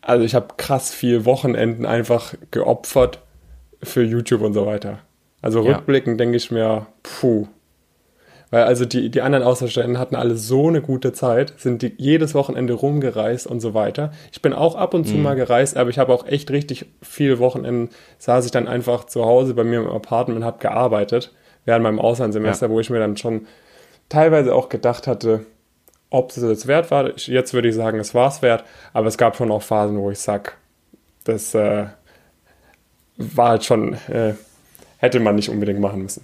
also ich habe krass viel Wochenenden einfach geopfert für YouTube und so weiter. Also rückblickend ja. denke ich mir, puh. Weil also die, die anderen Austauschstudenten hatten alle so eine gute Zeit, sind die jedes Wochenende rumgereist und so weiter. Ich bin auch ab und zu mhm. mal gereist, aber ich habe auch echt richtig viele Wochenenden, saß ich dann einfach zu Hause bei mir im Apartment und habe gearbeitet während meinem Auslandssemester, ja. wo ich mir dann schon teilweise auch gedacht hatte, ob es es wert war. Jetzt würde ich sagen, es war es wert, aber es gab schon auch Phasen, wo ich sage, das äh, war halt schon, äh, hätte man nicht unbedingt machen müssen.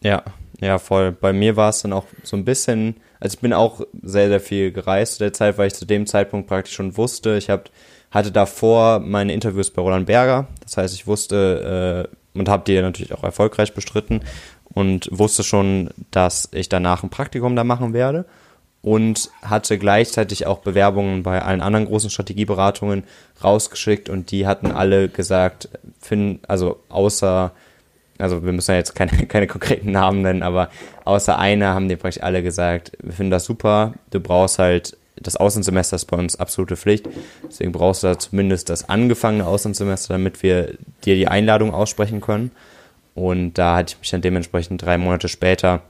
Ja, ja, voll. Bei mir war es dann auch so ein bisschen, also ich bin auch sehr, sehr viel gereist zu der Zeit, weil ich zu dem Zeitpunkt praktisch schon wusste, ich hab, hatte davor meine Interviews bei Roland Berger, das heißt, ich wusste äh, und habe die natürlich auch erfolgreich bestritten und wusste schon, dass ich danach ein Praktikum da machen werde und hatte gleichzeitig auch Bewerbungen bei allen anderen großen Strategieberatungen rausgeschickt und die hatten alle gesagt, finden, also außer, also wir müssen ja jetzt keine, keine konkreten Namen nennen, aber außer einer haben die praktisch alle gesagt, wir finden das super, du brauchst halt das Außensemester ist bei uns absolute Pflicht. Deswegen brauchst du da zumindest das angefangene Außensemester, damit wir dir die Einladung aussprechen können. Und da hatte ich mich dann dementsprechend drei Monate später,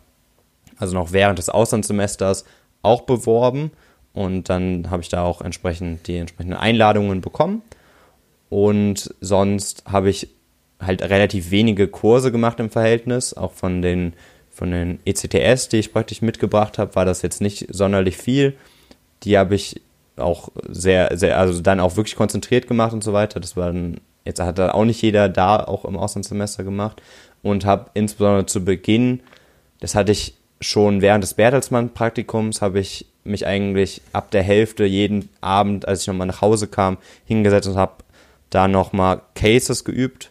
also noch während des Auslandssemesters, auch beworben und dann habe ich da auch entsprechend die entsprechenden Einladungen bekommen. Und sonst habe ich halt relativ wenige Kurse gemacht im Verhältnis, auch von den von den ECTS, die ich praktisch mitgebracht habe, war das jetzt nicht sonderlich viel. Die habe ich auch sehr, sehr, also dann auch wirklich konzentriert gemacht und so weiter. Das war dann, jetzt hat da auch nicht jeder da auch im Auslandssemester gemacht und habe insbesondere zu Beginn, das hatte ich schon während des Bertelsmann-Praktikums habe ich mich eigentlich ab der Hälfte jeden Abend, als ich nochmal nach Hause kam, hingesetzt und habe da nochmal Cases geübt.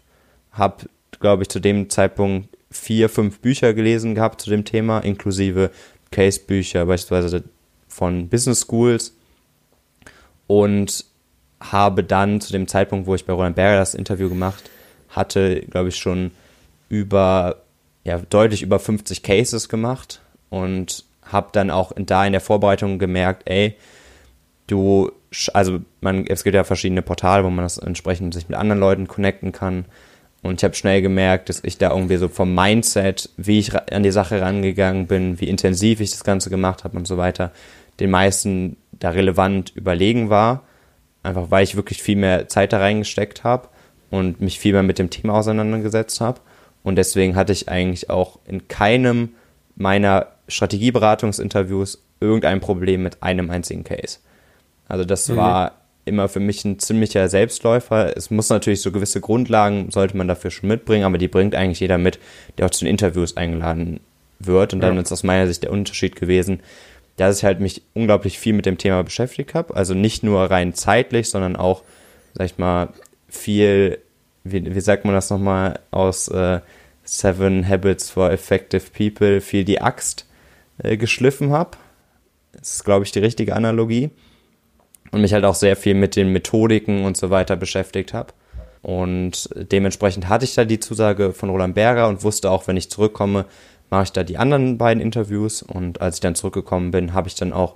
Habe, glaube ich, zu dem Zeitpunkt vier, fünf Bücher gelesen gehabt zu dem Thema, inklusive Case-Bücher beispielsweise von Business Schools. Und habe dann zu dem Zeitpunkt, wo ich bei Roland Berger das Interview gemacht hatte, glaube ich, schon über ja, deutlich über 50 Cases gemacht und habe dann auch da in der Vorbereitung gemerkt, ey, du, also man, es gibt ja verschiedene Portale, wo man das entsprechend sich mit anderen Leuten connecten kann. Und ich habe schnell gemerkt, dass ich da irgendwie so vom Mindset, wie ich an die Sache rangegangen bin, wie intensiv ich das Ganze gemacht habe und so weiter, den meisten da relevant überlegen war. Einfach weil ich wirklich viel mehr Zeit da reingesteckt habe und mich viel mehr mit dem Thema auseinandergesetzt habe. Und deswegen hatte ich eigentlich auch in keinem meiner Strategieberatungsinterviews irgendein Problem mit einem einzigen Case. Also das mhm. war immer für mich ein ziemlicher Selbstläufer. Es muss natürlich so gewisse Grundlagen, sollte man dafür schon mitbringen, aber die bringt eigentlich jeder mit, der auch zu den Interviews eingeladen wird. Und dann ja. ist aus meiner Sicht der Unterschied gewesen, dass ich halt mich unglaublich viel mit dem Thema beschäftigt habe. Also nicht nur rein zeitlich, sondern auch, sag ich mal, viel, wie, wie sagt man das nochmal, aus äh, Seven Habits for Effective People, viel die Axt äh, geschliffen habe. Das ist, glaube ich, die richtige Analogie. Und mich halt auch sehr viel mit den Methodiken und so weiter beschäftigt habe. Und dementsprechend hatte ich da die Zusage von Roland Berger und wusste auch, wenn ich zurückkomme, mache ich da die anderen beiden Interviews. Und als ich dann zurückgekommen bin, habe ich dann auch,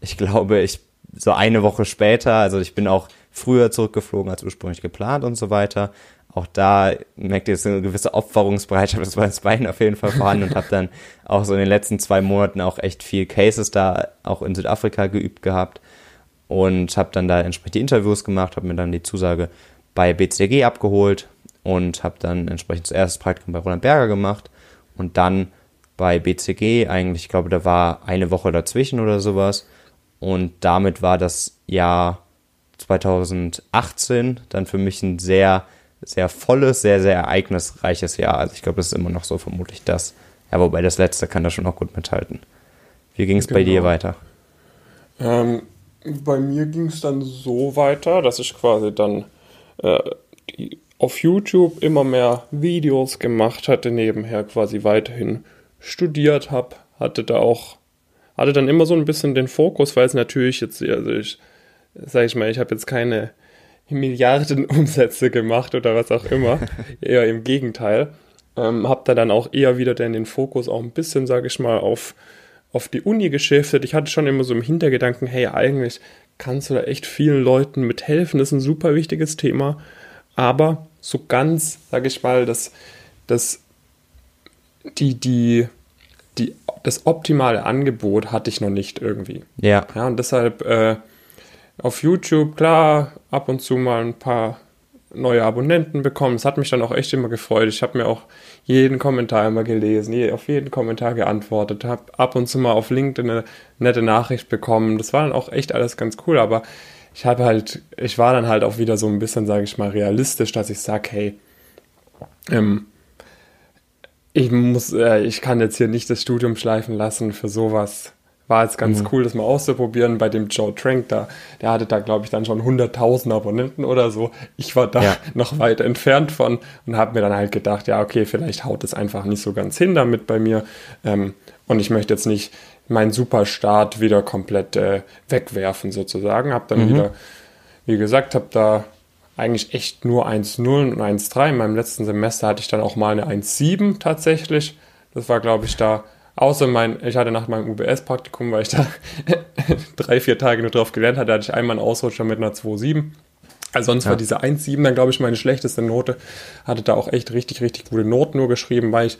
ich glaube, ich so eine Woche später, also ich bin auch früher zurückgeflogen als ursprünglich geplant und so weiter, auch da merkt ihr, es eine gewisse Opferungsbereitschaft, das war das Bein auf jeden Fall vorhanden und habe dann auch so in den letzten zwei Monaten auch echt viel Cases da auch in Südafrika geübt gehabt und habe dann da entsprechend die Interviews gemacht, habe mir dann die Zusage bei BCG abgeholt und habe dann entsprechend zuerst das Praktikum bei Roland Berger gemacht und dann bei BCG eigentlich, ich glaube, da war eine Woche dazwischen oder sowas und damit war das Jahr 2018 dann für mich ein sehr sehr volles, sehr, sehr ereignisreiches Jahr. Also ich glaube, das ist immer noch so vermutlich das. Ja, wobei das letzte kann da schon auch gut mithalten. Wie ging es genau. bei dir genau. weiter? Ähm, bei mir ging es dann so weiter, dass ich quasi dann äh, auf YouTube immer mehr Videos gemacht hatte, nebenher quasi weiterhin studiert habe, hatte da auch, hatte dann immer so ein bisschen den Fokus, weil es natürlich jetzt, also ich, sag ich mal, ich habe jetzt keine Milliarden Umsätze gemacht oder was auch immer. eher im Gegenteil. Ähm, hab da dann auch eher wieder den Fokus auch ein bisschen, sage ich mal, auf, auf die Uni geschiftet. Ich hatte schon immer so im Hintergedanken, hey, eigentlich kannst du da echt vielen Leuten mithelfen. Das ist ein super wichtiges Thema. Aber so ganz, sage ich mal, dass, dass die, die, das optimale Angebot hatte ich noch nicht irgendwie. Ja. Ja, und deshalb äh, auf YouTube, klar, ab und zu mal ein paar neue Abonnenten bekommen. Es hat mich dann auch echt immer gefreut. Ich habe mir auch jeden Kommentar immer gelesen, auf jeden Kommentar geantwortet, habe ab und zu mal auf LinkedIn eine nette Nachricht bekommen. Das war dann auch echt alles ganz cool, aber ich habe halt, ich war dann halt auch wieder so ein bisschen, sage ich mal, realistisch, dass ich sage, hey, ähm, ich muss, äh, ich kann jetzt hier nicht das Studium schleifen lassen für sowas. War jetzt ganz mhm. cool, das mal auszuprobieren bei dem Joe Trank da. Der hatte da, glaube ich, dann schon 100.000 Abonnenten oder so. Ich war da ja. noch weit entfernt von und habe mir dann halt gedacht, ja, okay, vielleicht haut es einfach nicht so ganz hin damit bei mir. Ähm, und ich möchte jetzt nicht meinen Superstart wieder komplett äh, wegwerfen sozusagen. Habe dann mhm. wieder, wie gesagt, habe da eigentlich echt nur 1,0 und 1,3. In meinem letzten Semester hatte ich dann auch mal eine 1,7 tatsächlich. Das war, glaube ich, da Außer mein, ich hatte nach meinem UBS-Praktikum, weil ich da drei, vier Tage nur drauf gelernt hatte, hatte ich einmal einen Ausrutscher mit einer 2,7. Also sonst ja. war diese 1,7 dann, glaube ich, meine schlechteste Note. Hatte da auch echt richtig, richtig gute Noten nur geschrieben, weil ich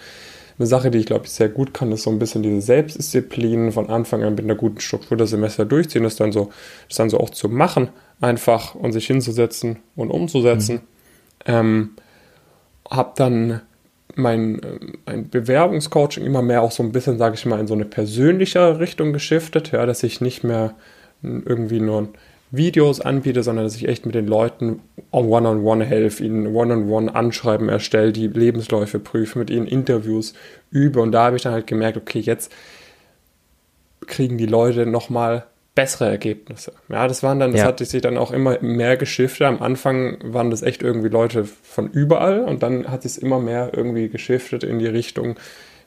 eine Sache, die ich glaube ich sehr gut kann, ist so ein bisschen diese Selbstdisziplin von Anfang an mit einer guten Struktur das Semester durchziehen, das dann so, das dann so auch zu machen, einfach und sich hinzusetzen und umzusetzen. Mhm. Ähm, hab dann mein, mein Bewerbungscoaching immer mehr auch so ein bisschen, sage ich mal, in so eine persönliche Richtung geschiftet, ja, dass ich nicht mehr irgendwie nur Videos anbiete, sondern dass ich echt mit den Leuten one-on-one -on -one helfe, ihnen one-on-one -on -one Anschreiben erstelle, die Lebensläufe prüfe, mit ihnen Interviews übe. Und da habe ich dann halt gemerkt, okay, jetzt kriegen die Leute nochmal bessere Ergebnisse. Ja, das waren dann, das ja. hatte sich dann auch immer mehr geschiftet. Am Anfang waren das echt irgendwie Leute von überall und dann hat es immer mehr irgendwie geschiftet in die Richtung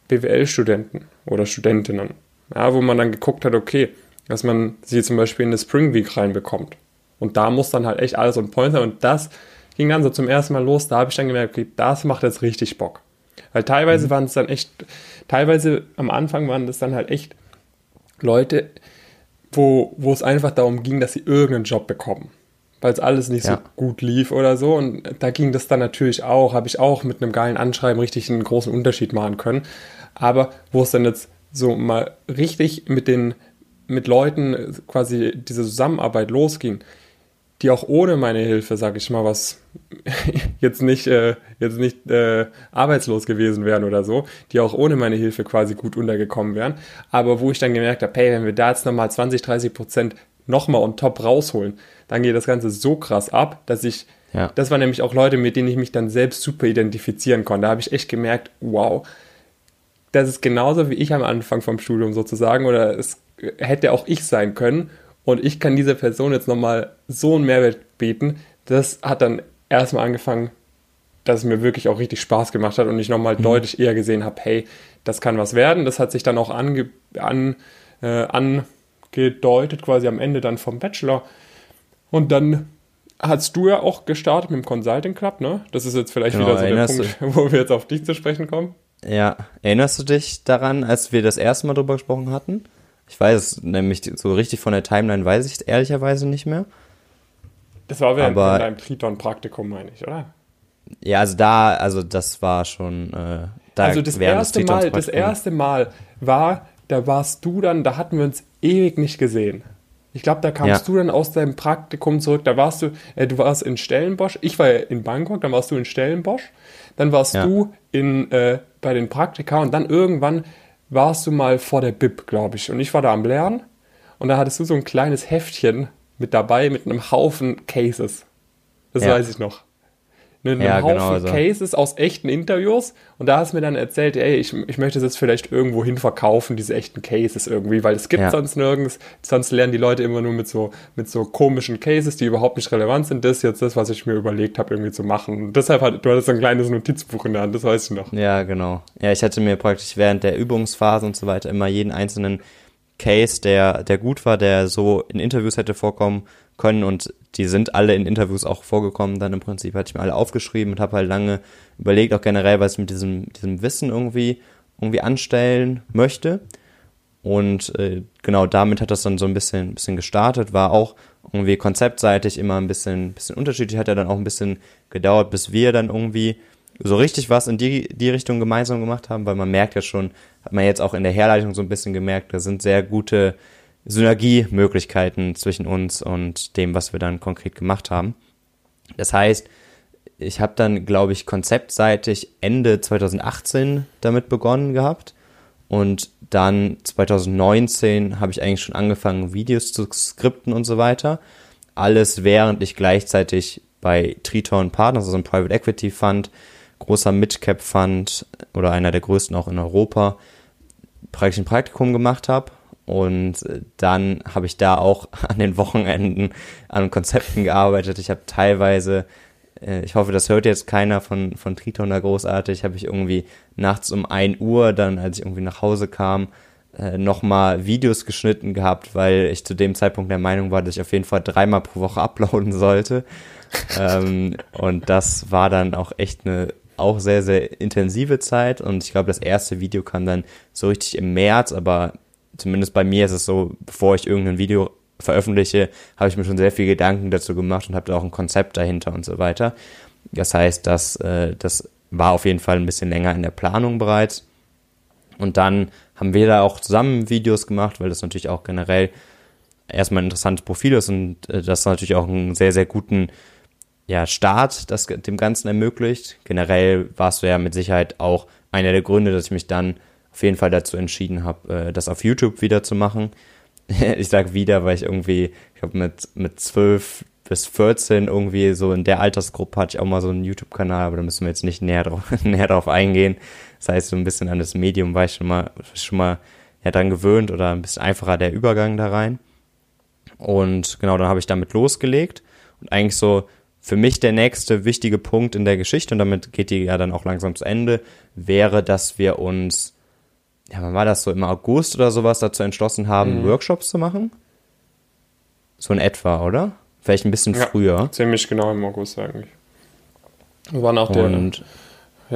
BWL-Studenten oder Studentinnen. Ja, wo man dann geguckt hat, okay, dass man sie zum Beispiel in eine Spring Week reinbekommt. Und da muss dann halt echt alles on point sein. Und das ging dann so zum ersten Mal los. Da habe ich dann gemerkt, okay, das macht jetzt richtig Bock. Weil teilweise mhm. waren es dann echt, teilweise am Anfang waren das dann halt echt Leute, wo, wo es einfach darum ging, dass sie irgendeinen Job bekommen. Weil es alles nicht ja. so gut lief oder so. Und da ging das dann natürlich auch, habe ich auch mit einem geilen Anschreiben richtig einen großen Unterschied machen können. Aber wo es dann jetzt so mal richtig mit den, mit Leuten quasi diese Zusammenarbeit losging, die auch ohne meine Hilfe, sag ich mal, was jetzt nicht, äh, jetzt nicht äh, arbeitslos gewesen wären oder so, die auch ohne meine Hilfe quasi gut untergekommen wären. Aber wo ich dann gemerkt habe, hey, wenn wir da jetzt nochmal 20, 30 Prozent nochmal on top rausholen, dann geht das Ganze so krass ab, dass ich, ja. das waren nämlich auch Leute, mit denen ich mich dann selbst super identifizieren konnte. Da habe ich echt gemerkt, wow, das ist genauso wie ich am Anfang vom Studium sozusagen oder es hätte auch ich sein können und ich kann dieser Person jetzt nochmal so einen Mehrwert bieten. Das hat dann erstmal angefangen, dass es mir wirklich auch richtig Spaß gemacht hat und ich nochmal mhm. deutlich eher gesehen habe, hey, das kann was werden. Das hat sich dann auch ange, an, äh, angedeutet, quasi am Ende dann vom Bachelor. Und dann hast du ja auch gestartet mit dem Consulting Club, ne? Das ist jetzt vielleicht genau, wieder so der Punkt, du? wo wir jetzt auf dich zu sprechen kommen. Ja, erinnerst du dich daran, als wir das erste Mal drüber gesprochen hatten? Ich weiß nämlich so richtig von der Timeline weiß ich ehrlicherweise nicht mehr. Das war während Aber, deinem Triton-Praktikum, meine ich, oder? Ja, also da, also das war schon. Äh, da also das erste Mal, das erste Mal war, da warst du dann, da hatten wir uns ewig nicht gesehen. Ich glaube, da kamst ja. du dann aus deinem Praktikum zurück. Da warst du, äh, du warst in Stellenbosch. Ich war ja in Bangkok, dann warst du in Stellenbosch. Dann warst ja. du in, äh, bei den Praktika und dann irgendwann warst du mal vor der Bib, glaube ich. Und ich war da am Lernen und da hattest du so ein kleines Heftchen mit dabei mit einem Haufen Cases. Das ja. weiß ich noch. Mit einem ja, Haufen genau so. Cases aus echten Interviews und da hast du mir dann erzählt, ey, ich, ich möchte das jetzt vielleicht irgendwo hin verkaufen, diese echten Cases irgendwie, weil es gibt ja. sonst nirgends, sonst lernen die Leute immer nur mit so, mit so komischen Cases, die überhaupt nicht relevant sind. Das ist jetzt das, was ich mir überlegt habe, irgendwie zu machen. Und deshalb hat, du hattest ein kleines Notizbuch in der Hand, das weißt du noch. Ja, genau. Ja, ich hatte mir praktisch während der Übungsphase und so weiter immer jeden einzelnen Case, der, der gut war, der so in Interviews hätte vorkommen können und die sind alle in Interviews auch vorgekommen, dann im Prinzip. Hatte ich mir alle aufgeschrieben und habe halt lange überlegt, auch generell, was ich mit diesem, diesem Wissen irgendwie, irgendwie anstellen möchte. Und äh, genau damit hat das dann so ein bisschen, bisschen gestartet, war auch irgendwie konzeptseitig immer ein bisschen, bisschen unterschiedlich, hat ja dann auch ein bisschen gedauert, bis wir dann irgendwie so richtig was in die, die Richtung gemeinsam gemacht haben, weil man merkt ja schon, hat man jetzt auch in der Herleitung so ein bisschen gemerkt, da sind sehr gute Synergiemöglichkeiten zwischen uns und dem, was wir dann konkret gemacht haben. Das heißt, ich habe dann, glaube ich, konzeptseitig Ende 2018 damit begonnen gehabt. Und dann 2019 habe ich eigentlich schon angefangen, Videos zu skripten und so weiter. Alles während ich gleichzeitig bei Triton Partners, also ein Private Equity Fund, großer Midcap Fund oder einer der größten auch in Europa, praktisch ein Praktikum gemacht habe. Und dann habe ich da auch an den Wochenenden an Konzepten gearbeitet. Ich habe teilweise äh, ich hoffe, das hört jetzt keiner von, von Triton da großartig, habe ich irgendwie nachts um 1 Uhr, dann als ich irgendwie nach Hause kam, äh, nochmal Videos geschnitten gehabt, weil ich zu dem Zeitpunkt der Meinung war, dass ich auf jeden Fall dreimal pro Woche uploaden sollte. ähm, und das war dann auch echt eine auch sehr, sehr intensive Zeit und ich glaube, das erste Video kam dann so richtig im März, aber zumindest bei mir ist es so, bevor ich irgendein Video veröffentliche, habe ich mir schon sehr viel Gedanken dazu gemacht und habe da auch ein Konzept dahinter und so weiter. Das heißt, dass, äh, das war auf jeden Fall ein bisschen länger in der Planung bereits. Und dann haben wir da auch zusammen Videos gemacht, weil das natürlich auch generell erstmal ein interessantes Profil ist und äh, das natürlich auch einen sehr, sehr guten ja, Start das dem Ganzen ermöglicht. Generell warst du ja mit Sicherheit auch einer der Gründe, dass ich mich dann auf jeden Fall dazu entschieden habe, äh, das auf YouTube wieder zu machen. ich sag wieder, weil ich irgendwie, ich glaube mit, mit 12 bis 14 irgendwie so in der Altersgruppe hatte ich auch mal so einen YouTube-Kanal, aber da müssen wir jetzt nicht näher drauf, näher drauf eingehen. Das heißt, so ein bisschen an das Medium war ich schon mal, schon mal ja, dran gewöhnt oder ein bisschen einfacher der Übergang da rein. Und genau, dann habe ich damit losgelegt und eigentlich so für mich der nächste wichtige Punkt in der Geschichte, und damit geht die ja dann auch langsam zu Ende, wäre, dass wir uns ja, wann war das so, im August oder sowas dazu entschlossen haben, mhm. Workshops zu machen? So in etwa, oder? Vielleicht ein bisschen ja, früher. Ziemlich genau im August eigentlich. Wir waren auch Und der.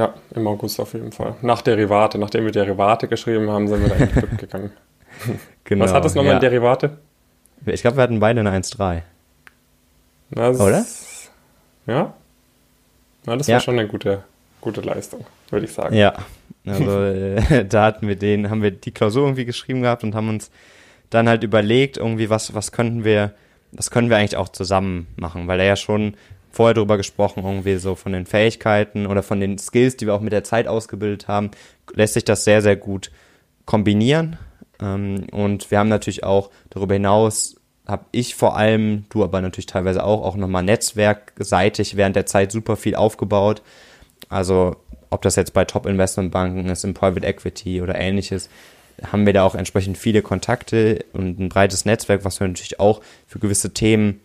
Ja, im August auf jeden Fall. Nach Derivate, nachdem wir Derivate geschrieben haben, sind wir da in die gegangen. genau, Was hat das nochmal ja. in Derivate? Ich glaube, wir hatten beide eine 1,3. Oder? Ja? Na, das ja. war schon eine gute, gute Leistung, würde ich sagen. Ja, also äh, da hatten wir den, haben wir die Klausur irgendwie geschrieben gehabt und haben uns dann halt überlegt, irgendwie, was, was könnten wir, was können wir eigentlich auch zusammen machen, weil er ja schon vorher darüber gesprochen, irgendwie so von den Fähigkeiten oder von den Skills, die wir auch mit der Zeit ausgebildet haben, lässt sich das sehr, sehr gut kombinieren. Ähm, und wir haben natürlich auch darüber hinaus, habe ich vor allem, du aber natürlich teilweise auch, auch nochmal netzwerkseitig während der Zeit super viel aufgebaut. Also ob das jetzt bei Top-Investmentbanken ist, im Private Equity oder ähnliches, haben wir da auch entsprechend viele Kontakte und ein breites Netzwerk, was wir natürlich auch für gewisse Themen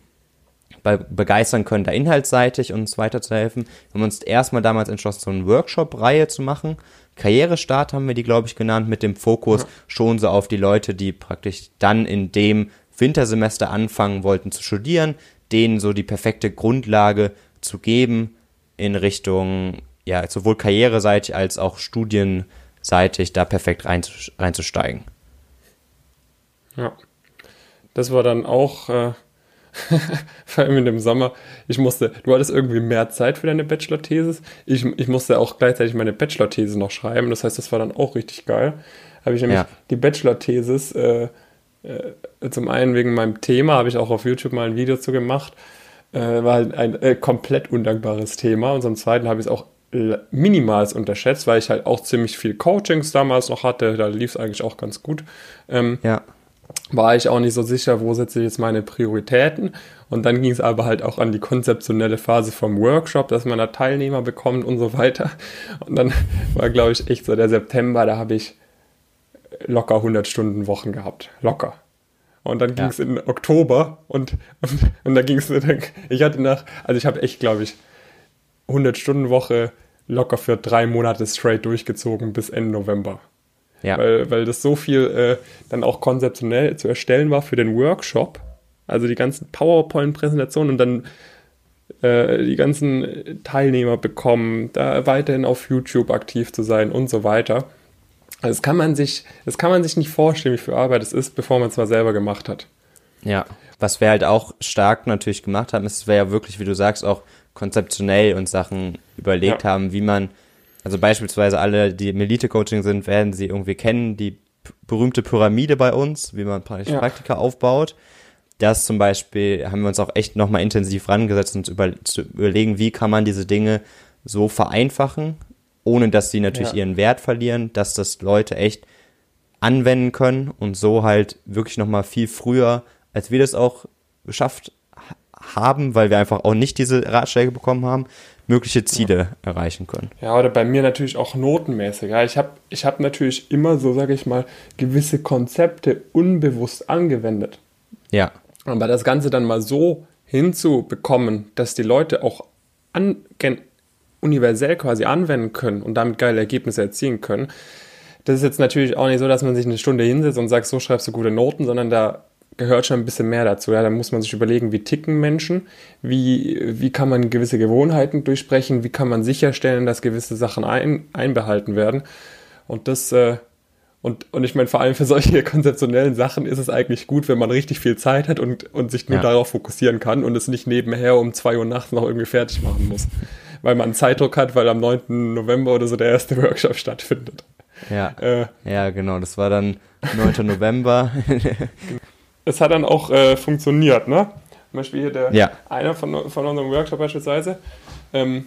begeistern können, da inhaltsseitig uns weiterzuhelfen. Wir haben uns erstmal damals entschlossen, so eine Workshop-Reihe zu machen. Karrierestart haben wir die, glaube ich, genannt, mit dem Fokus ja. schon so auf die Leute, die praktisch dann in dem Wintersemester anfangen wollten zu studieren, denen so die perfekte Grundlage zu geben in Richtung ja, sowohl karriereseitig als auch studienseitig da perfekt reinzusteigen. Ja, das war dann auch, äh, vor allem in dem Sommer, ich musste, du hattest irgendwie mehr Zeit für deine Bachelor-Thesis. Ich, ich musste auch gleichzeitig meine Bachelor-These noch schreiben. Das heißt, das war dann auch richtig geil. Habe ich nämlich ja. die Bachelor-Thesis, äh, äh, zum einen wegen meinem Thema, habe ich auch auf YouTube mal ein Video zu gemacht. Äh, war halt ein äh, komplett undankbares Thema. Und zum zweiten habe ich es auch minimals unterschätzt, weil ich halt auch ziemlich viel Coachings damals noch hatte. Da lief es eigentlich auch ganz gut. Ähm, ja. War ich auch nicht so sicher, wo setze ich jetzt meine Prioritäten. Und dann ging es aber halt auch an die konzeptionelle Phase vom Workshop, dass man da Teilnehmer bekommt und so weiter. Und dann war, glaube ich, echt so der September, da habe ich locker 100 Stunden Wochen gehabt. Locker. Und dann ging es ja. in Oktober und, und, und da ging es, ich hatte nach, also ich habe echt, glaube ich, 100 Stunden Woche locker für drei Monate straight durchgezogen bis Ende November. Ja. Weil, weil das so viel äh, dann auch konzeptionell zu erstellen war für den Workshop. Also die ganzen PowerPoint-Präsentationen und dann äh, die ganzen Teilnehmer bekommen, da weiterhin auf YouTube aktiv zu sein und so weiter. Also das kann man sich, das kann man sich nicht vorstellen, wie viel Arbeit es ist, bevor man es mal selber gemacht hat. Ja, was wir halt auch stark natürlich gemacht haben, ist, es wäre ja wirklich, wie du sagst, auch konzeptionell uns Sachen überlegt ja. haben, wie man, also beispielsweise alle, die im Elite-Coaching sind, werden sie irgendwie kennen, die berühmte Pyramide bei uns, wie man praktisch ja. Praktika aufbaut. Das zum Beispiel haben wir uns auch echt nochmal intensiv rangesetzt und über, zu überlegen, wie kann man diese Dinge so vereinfachen, ohne dass sie natürlich ja. ihren Wert verlieren, dass das Leute echt anwenden können und so halt wirklich nochmal viel früher, als wir das auch geschafft haben, weil wir einfach auch nicht diese Ratschläge bekommen haben, mögliche Ziele ja. erreichen können. Ja, oder bei mir natürlich auch notenmäßig. Ja, ich habe ich hab natürlich immer so, sage ich mal, gewisse Konzepte unbewusst angewendet. Ja. Aber das Ganze dann mal so hinzubekommen, dass die Leute auch an, universell quasi anwenden können und damit geile Ergebnisse erzielen können, das ist jetzt natürlich auch nicht so, dass man sich eine Stunde hinsetzt und sagt, so schreibst du gute Noten, sondern da gehört schon ein bisschen mehr dazu. Ja, da muss man sich überlegen, wie ticken Menschen, wie, wie kann man gewisse Gewohnheiten durchbrechen, wie kann man sicherstellen, dass gewisse Sachen ein, einbehalten werden. Und das, äh, und, und ich meine, vor allem für solche konzeptionellen Sachen ist es eigentlich gut, wenn man richtig viel Zeit hat und, und sich nur ja. darauf fokussieren kann und es nicht nebenher um zwei Uhr nachts noch irgendwie fertig machen muss. weil man Zeitdruck hat, weil am 9. November oder so der erste Workshop stattfindet. Ja, äh, ja genau, das war dann 9. November. es hat dann auch äh, funktioniert, ne? Zum Beispiel hier der, ja. einer von, von unserem Workshop beispielsweise, ähm,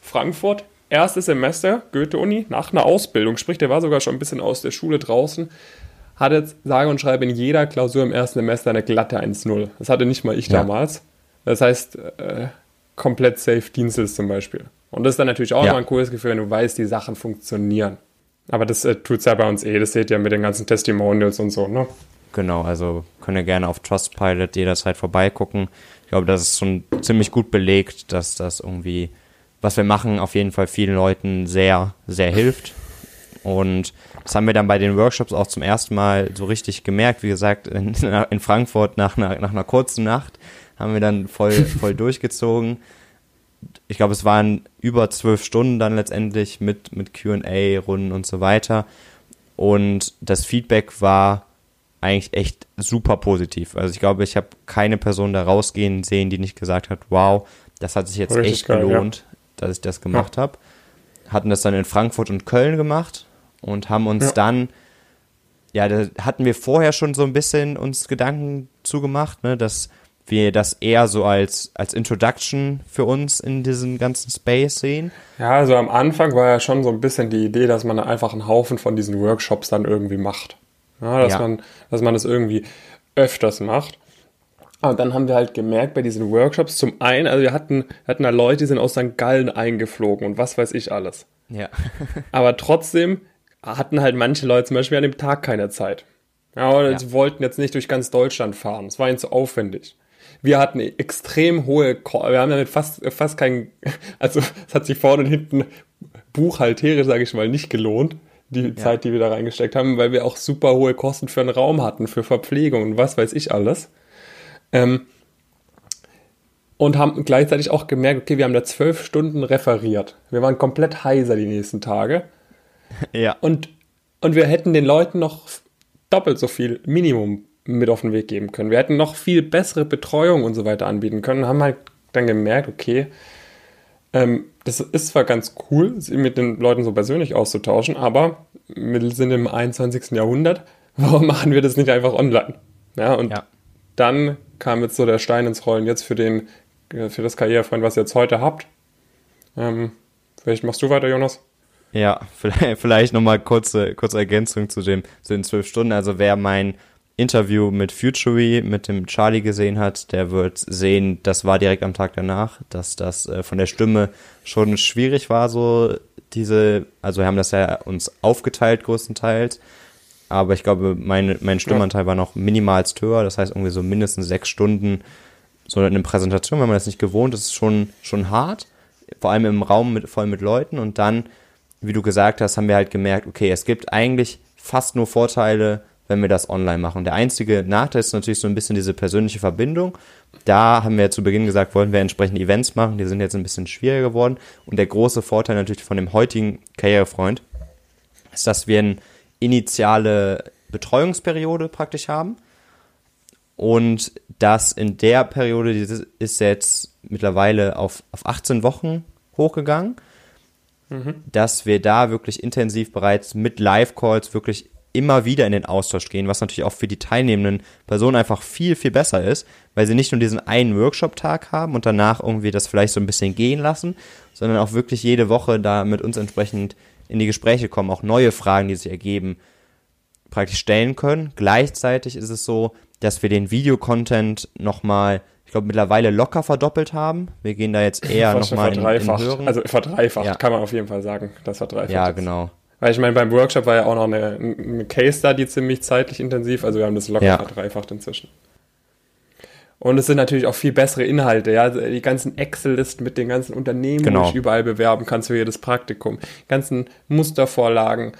Frankfurt, erstes Semester, Goethe-Uni, nach einer Ausbildung, sprich, der war sogar schon ein bisschen aus der Schule draußen, hatte jetzt sage und schreibe in jeder Klausur im ersten Semester eine glatte 1-0. Das hatte nicht mal ich ja. damals. Das heißt, äh, komplett safe Dienstes zum Beispiel. Und das ist dann natürlich auch ja. noch ein cooles Gefühl, wenn du weißt, die Sachen funktionieren. Aber das äh, tut es ja bei uns eh, das seht ihr mit den ganzen Testimonials und so, ne? Genau, also könnt ihr gerne auf Trustpilot jederzeit vorbeigucken. Ich glaube, das ist schon ziemlich gut belegt, dass das irgendwie, was wir machen, auf jeden Fall vielen Leuten sehr, sehr hilft. Und das haben wir dann bei den Workshops auch zum ersten Mal so richtig gemerkt. Wie gesagt, in, in Frankfurt nach einer, nach einer kurzen Nacht haben wir dann voll, voll durchgezogen. Ich glaube, es waren über zwölf Stunden dann letztendlich mit, mit QA-Runden und so weiter. Und das Feedback war eigentlich echt super positiv. Also ich glaube, ich habe keine Person da rausgehen sehen, die nicht gesagt hat, wow, das hat sich jetzt Richtig echt geil, gelohnt, ja. dass ich das gemacht ja. habe. Hatten das dann in Frankfurt und Köln gemacht und haben uns ja. dann, ja, da hatten wir vorher schon so ein bisschen uns Gedanken zugemacht, ne, dass wir das eher so als, als Introduction für uns in diesem ganzen Space sehen. Ja, also am Anfang war ja schon so ein bisschen die Idee, dass man einfach einen Haufen von diesen Workshops dann irgendwie macht. Ja, dass, ja. Man, dass man das irgendwie öfters macht. Aber dann haben wir halt gemerkt bei diesen Workshops, zum einen, also wir hatten, hatten da Leute, die sind aus St. Gallen eingeflogen und was weiß ich alles. Ja. Aber trotzdem hatten halt manche Leute zum Beispiel an dem Tag keine Zeit. Ja, oder ja. sie wollten jetzt nicht durch ganz Deutschland fahren. Es war ihnen zu aufwendig. Wir hatten extrem hohe, wir haben damit fast, fast kein, also es hat sich vorne und hinten buchhalterisch, sage ich mal, nicht gelohnt die ja. Zeit, die wir da reingesteckt haben, weil wir auch super hohe Kosten für einen Raum hatten, für Verpflegung und was weiß ich alles. Ähm, und haben gleichzeitig auch gemerkt, okay, wir haben da zwölf Stunden referiert. Wir waren komplett heiser die nächsten Tage. Ja. Und, und wir hätten den Leuten noch doppelt so viel Minimum mit auf den Weg geben können. Wir hätten noch viel bessere Betreuung und so weiter anbieten können. Haben halt dann gemerkt, okay, ähm, das ist zwar ganz cool, sich mit den Leuten so persönlich auszutauschen, aber wir sind im 21. Jahrhundert. Warum machen wir das nicht einfach online? Ja, und ja. dann kam jetzt so der Stein ins Rollen jetzt für den, äh, für das Karrierefreund, was ihr jetzt heute habt. Ähm, vielleicht machst du weiter, Jonas? Ja, vielleicht, vielleicht nochmal kurze, kurze Ergänzung zu dem, zu den zwölf Stunden. Also wer mein Interview mit Futury, mit dem Charlie gesehen hat, der wird sehen, das war direkt am Tag danach, dass das äh, von der Stimme schon schwierig war, so diese, also wir haben das ja uns aufgeteilt größtenteils, aber ich glaube, mein, mein Stimmanteil war noch minimalst höher, das heißt irgendwie so mindestens sechs Stunden so eine Präsentation, wenn man das nicht gewohnt ist, ist schon, schon hart, vor allem im Raum mit, voll mit Leuten und dann, wie du gesagt hast, haben wir halt gemerkt, okay, es gibt eigentlich fast nur Vorteile, wenn wir das online machen. Der einzige Nachteil ist natürlich so ein bisschen diese persönliche Verbindung. Da haben wir zu Beginn gesagt, wollen wir entsprechende Events machen. Die sind jetzt ein bisschen schwieriger geworden. Und der große Vorteil natürlich von dem heutigen Karrierefreund ist, dass wir eine initiale Betreuungsperiode praktisch haben. Und das in der Periode ist jetzt mittlerweile auf, auf 18 Wochen hochgegangen, mhm. dass wir da wirklich intensiv bereits mit Live-Calls wirklich immer wieder in den Austausch gehen, was natürlich auch für die teilnehmenden Personen einfach viel, viel besser ist, weil sie nicht nur diesen einen Workshop-Tag haben und danach irgendwie das vielleicht so ein bisschen gehen lassen, sondern auch wirklich jede Woche da mit uns entsprechend in die Gespräche kommen, auch neue Fragen, die sich ergeben, praktisch stellen können. Gleichzeitig ist es so, dass wir den Videocontent nochmal, ich glaube, mittlerweile locker verdoppelt haben. Wir gehen da jetzt eher nochmal in, in höheren. Also verdreifacht, ja. kann man auf jeden Fall sagen, das verdreifacht. Ja, genau. Weil ich meine, beim Workshop war ja auch noch eine, eine Case Study ziemlich zeitlich intensiv, also wir haben das locker ja. verdreifacht inzwischen. Und es sind natürlich auch viel bessere Inhalte, ja. Die ganzen Excel-Listen mit den ganzen Unternehmen, genau. die ich überall bewerben kannst für jedes Praktikum. Die ganzen Mustervorlagen.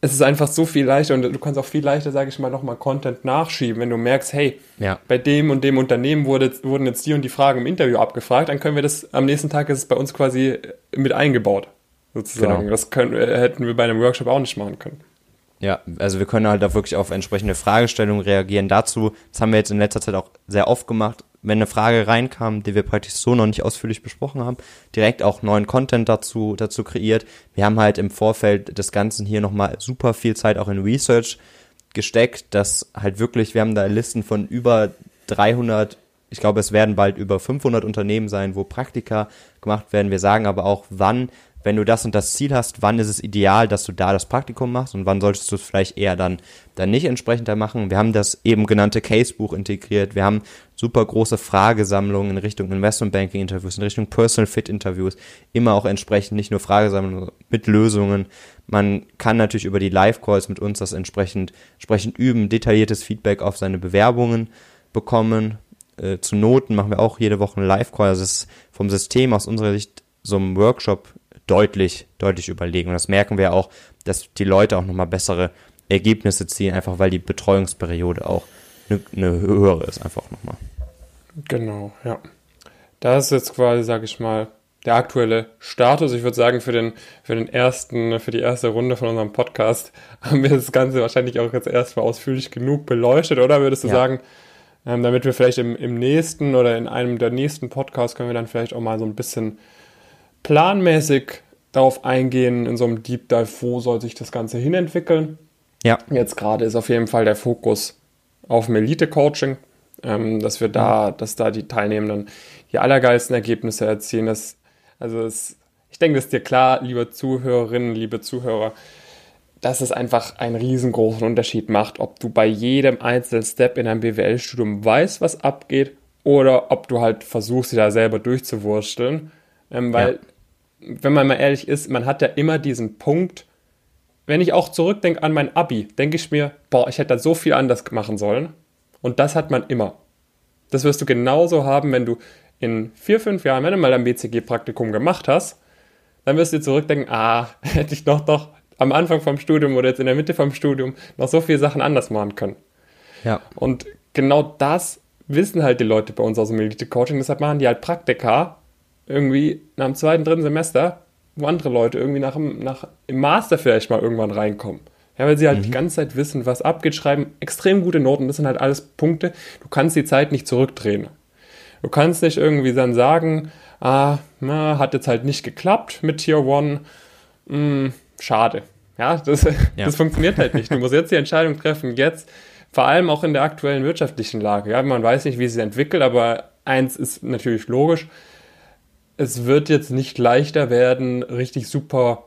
Es ist einfach so viel leichter und du kannst auch viel leichter, sage ich mal, nochmal Content nachschieben. Wenn du merkst, hey, ja. bei dem und dem Unternehmen wurde, wurden jetzt die und die Fragen im Interview abgefragt, dann können wir das, am nächsten Tag ist es bei uns quasi mit eingebaut, sozusagen. Genau. Das können, hätten wir bei einem Workshop auch nicht machen können. Ja, also wir können halt auch wirklich auf entsprechende Fragestellungen reagieren. Dazu, das haben wir jetzt in letzter Zeit auch sehr oft gemacht, wenn eine Frage reinkam, die wir praktisch so noch nicht ausführlich besprochen haben, direkt auch neuen Content dazu, dazu kreiert. Wir haben halt im Vorfeld des Ganzen hier nochmal super viel Zeit auch in Research gesteckt, dass halt wirklich, wir haben da Listen von über 300 ich glaube, es werden bald über 500 Unternehmen sein, wo Praktika gemacht werden. Wir sagen aber auch, wann wenn du das und das Ziel hast, wann ist es ideal, dass du da das Praktikum machst und wann solltest du es vielleicht eher dann, dann nicht entsprechender machen. Wir haben das eben genannte Casebuch integriert. Wir haben super große Fragesammlungen in Richtung Investmentbanking Interviews, in Richtung Personal Fit Interviews. Immer auch entsprechend nicht nur Fragesammlungen mit Lösungen. Man kann natürlich über die Live Calls mit uns das entsprechend, entsprechend üben, detailliertes Feedback auf seine Bewerbungen bekommen. Äh, zu Noten machen wir auch jede Woche einen Live Call. Also ist vom System aus unserer Sicht so ein Workshop deutlich, deutlich überlegen. Und das merken wir auch, dass die Leute auch nochmal bessere Ergebnisse ziehen, einfach weil die Betreuungsperiode auch eine, eine höhere ist, einfach nochmal. Genau, ja. Das ist jetzt quasi, sag ich mal, der aktuelle Status. Ich würde sagen, für den, für den ersten, für die erste Runde von unserem Podcast haben wir das Ganze wahrscheinlich auch jetzt erstmal ausführlich genug beleuchtet, oder würdest du ja. sagen, ähm, damit wir vielleicht im, im nächsten oder in einem der nächsten Podcasts können wir dann vielleicht auch mal so ein bisschen planmäßig darauf eingehen, in so einem Deep Dive, wo soll sich das Ganze hinentwickeln. Ja. Jetzt gerade ist auf jeden Fall der Fokus auf dem Elite-Coaching, ähm, dass wir da, dass da die Teilnehmenden die allergeilsten Ergebnisse erzielen. Das, also es, ich denke, es ist dir klar, liebe Zuhörerinnen, liebe Zuhörer, dass es einfach einen riesengroßen Unterschied macht, ob du bei jedem einzelnen Step in einem BWL-Studium weißt, was abgeht, oder ob du halt versuchst, sie da selber durchzuwursteln. Ähm, weil ja wenn man mal ehrlich ist, man hat ja immer diesen Punkt, wenn ich auch zurückdenke an mein Abi, denke ich mir, boah, ich hätte da so viel anders machen sollen. Und das hat man immer. Das wirst du genauso haben, wenn du in vier, fünf Jahren, wenn du mal ein BCG-Praktikum gemacht hast, dann wirst du dir zurückdenken, ah, hätte ich noch doch am Anfang vom Studium oder jetzt in der Mitte vom Studium noch so viele Sachen anders machen können. Ja. Und genau das wissen halt die Leute bei uns aus dem Elite-Coaching, deshalb machen die halt Praktika irgendwie nach dem zweiten, dritten Semester, wo andere Leute irgendwie nach, nach im Master vielleicht mal irgendwann reinkommen. Ja, weil sie halt mhm. die ganze Zeit wissen, was abgeht, schreiben extrem gute Noten. Das sind halt alles Punkte. Du kannst die Zeit nicht zurückdrehen. Du kannst nicht irgendwie dann sagen, ah, na, hat jetzt halt nicht geklappt mit Tier 1. Hm, schade. Ja das, ja. das funktioniert halt nicht. Du musst jetzt die Entscheidung treffen, jetzt, vor allem auch in der aktuellen wirtschaftlichen Lage. Ja, man weiß nicht, wie sie sich entwickelt, aber eins ist natürlich logisch es wird jetzt nicht leichter werden, richtig super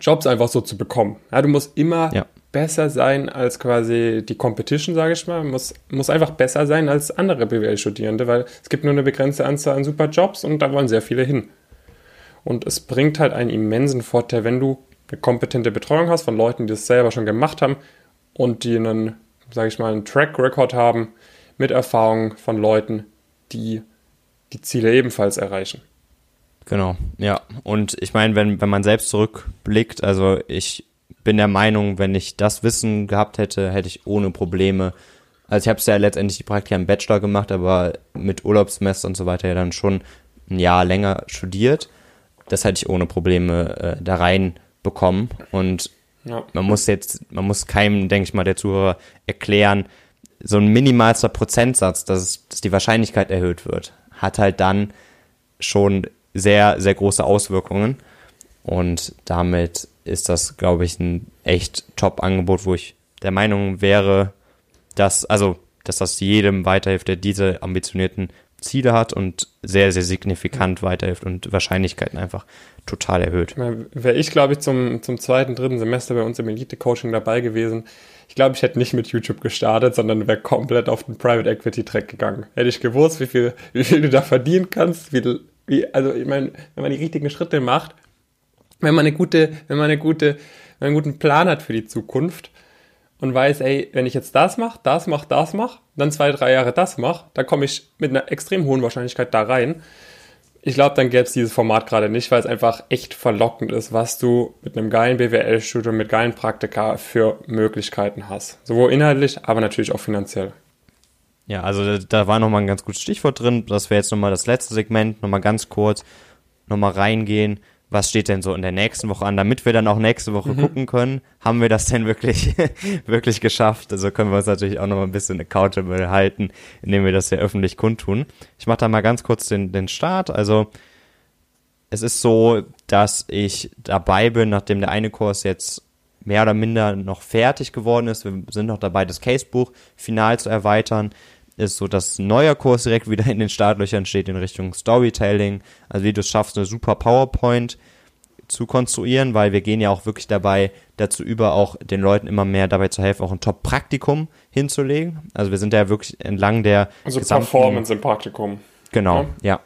Jobs einfach so zu bekommen. Ja, du musst immer ja. besser sein als quasi die Competition, sage ich mal. Muss, muss einfach besser sein als andere BWL-Studierende, weil es gibt nur eine begrenzte Anzahl an super Jobs und da wollen sehr viele hin. Und es bringt halt einen immensen Vorteil, wenn du eine kompetente Betreuung hast von Leuten, die das selber schon gemacht haben und die einen, sage ich mal, einen Track Record haben mit Erfahrung von Leuten, die die Ziele ebenfalls erreichen. Genau, ja. Und ich meine, wenn, wenn man selbst zurückblickt, also ich bin der Meinung, wenn ich das Wissen gehabt hätte, hätte ich ohne Probleme, also ich habe es ja letztendlich die Praktika im Bachelor gemacht, aber mit Urlaubssemester und so weiter ja dann schon ein Jahr länger studiert. Das hätte ich ohne Probleme äh, da rein bekommen. Und ja. man muss jetzt, man muss keinem, denke ich mal, der Zuhörer erklären, so ein minimalster Prozentsatz, dass, es, dass die Wahrscheinlichkeit erhöht wird, hat halt dann schon sehr, sehr große Auswirkungen. Und damit ist das, glaube ich, ein echt Top-Angebot, wo ich der Meinung wäre, dass, also, dass das jedem weiterhilft, der diese ambitionierten Ziele hat und sehr, sehr signifikant weiterhilft und Wahrscheinlichkeiten einfach total erhöht. Wäre ich, glaube ich, zum, zum zweiten, dritten Semester bei uns im Elite-Coaching dabei gewesen, ich glaube, ich hätte nicht mit YouTube gestartet, sondern wäre komplett auf den Private Equity Track gegangen. Hätte ich gewusst, wie viel, wie viel du da verdienen kannst, wie, wie, also ich meine, wenn man die richtigen Schritte macht, wenn man eine gute, wenn man eine gute, wenn man einen guten Plan hat für die Zukunft und weiß, ey, wenn ich jetzt das mache, das mache, das mache, dann zwei, drei Jahre das mache, dann komme ich mit einer extrem hohen Wahrscheinlichkeit da rein. Ich glaube, dann gäbe es dieses Format gerade nicht, weil es einfach echt verlockend ist, was du mit einem geilen BWL-Studium, mit geilen Praktika für Möglichkeiten hast. Sowohl inhaltlich, aber natürlich auch finanziell. Ja, also da war nochmal ein ganz gutes Stichwort drin. Das wäre jetzt nochmal das letzte Segment, nochmal ganz kurz, nochmal reingehen was steht denn so in der nächsten Woche an, damit wir dann auch nächste Woche mhm. gucken können, haben wir das denn wirklich, wirklich geschafft? Also können wir uns natürlich auch noch ein bisschen accountable halten, indem wir das ja öffentlich kundtun. Ich mache da mal ganz kurz den, den Start. Also es ist so, dass ich dabei bin, nachdem der eine Kurs jetzt mehr oder minder noch fertig geworden ist. Wir sind noch dabei, das Casebuch final zu erweitern ist so, dass ein neuer Kurs direkt wieder in den Startlöchern steht in Richtung Storytelling. Also wie du es schaffst, eine super PowerPoint zu konstruieren, weil wir gehen ja auch wirklich dabei dazu über, auch den Leuten immer mehr dabei zu helfen, auch ein Top-Praktikum hinzulegen. Also wir sind ja wirklich entlang der Also Performance im Praktikum. Genau, ja. ja.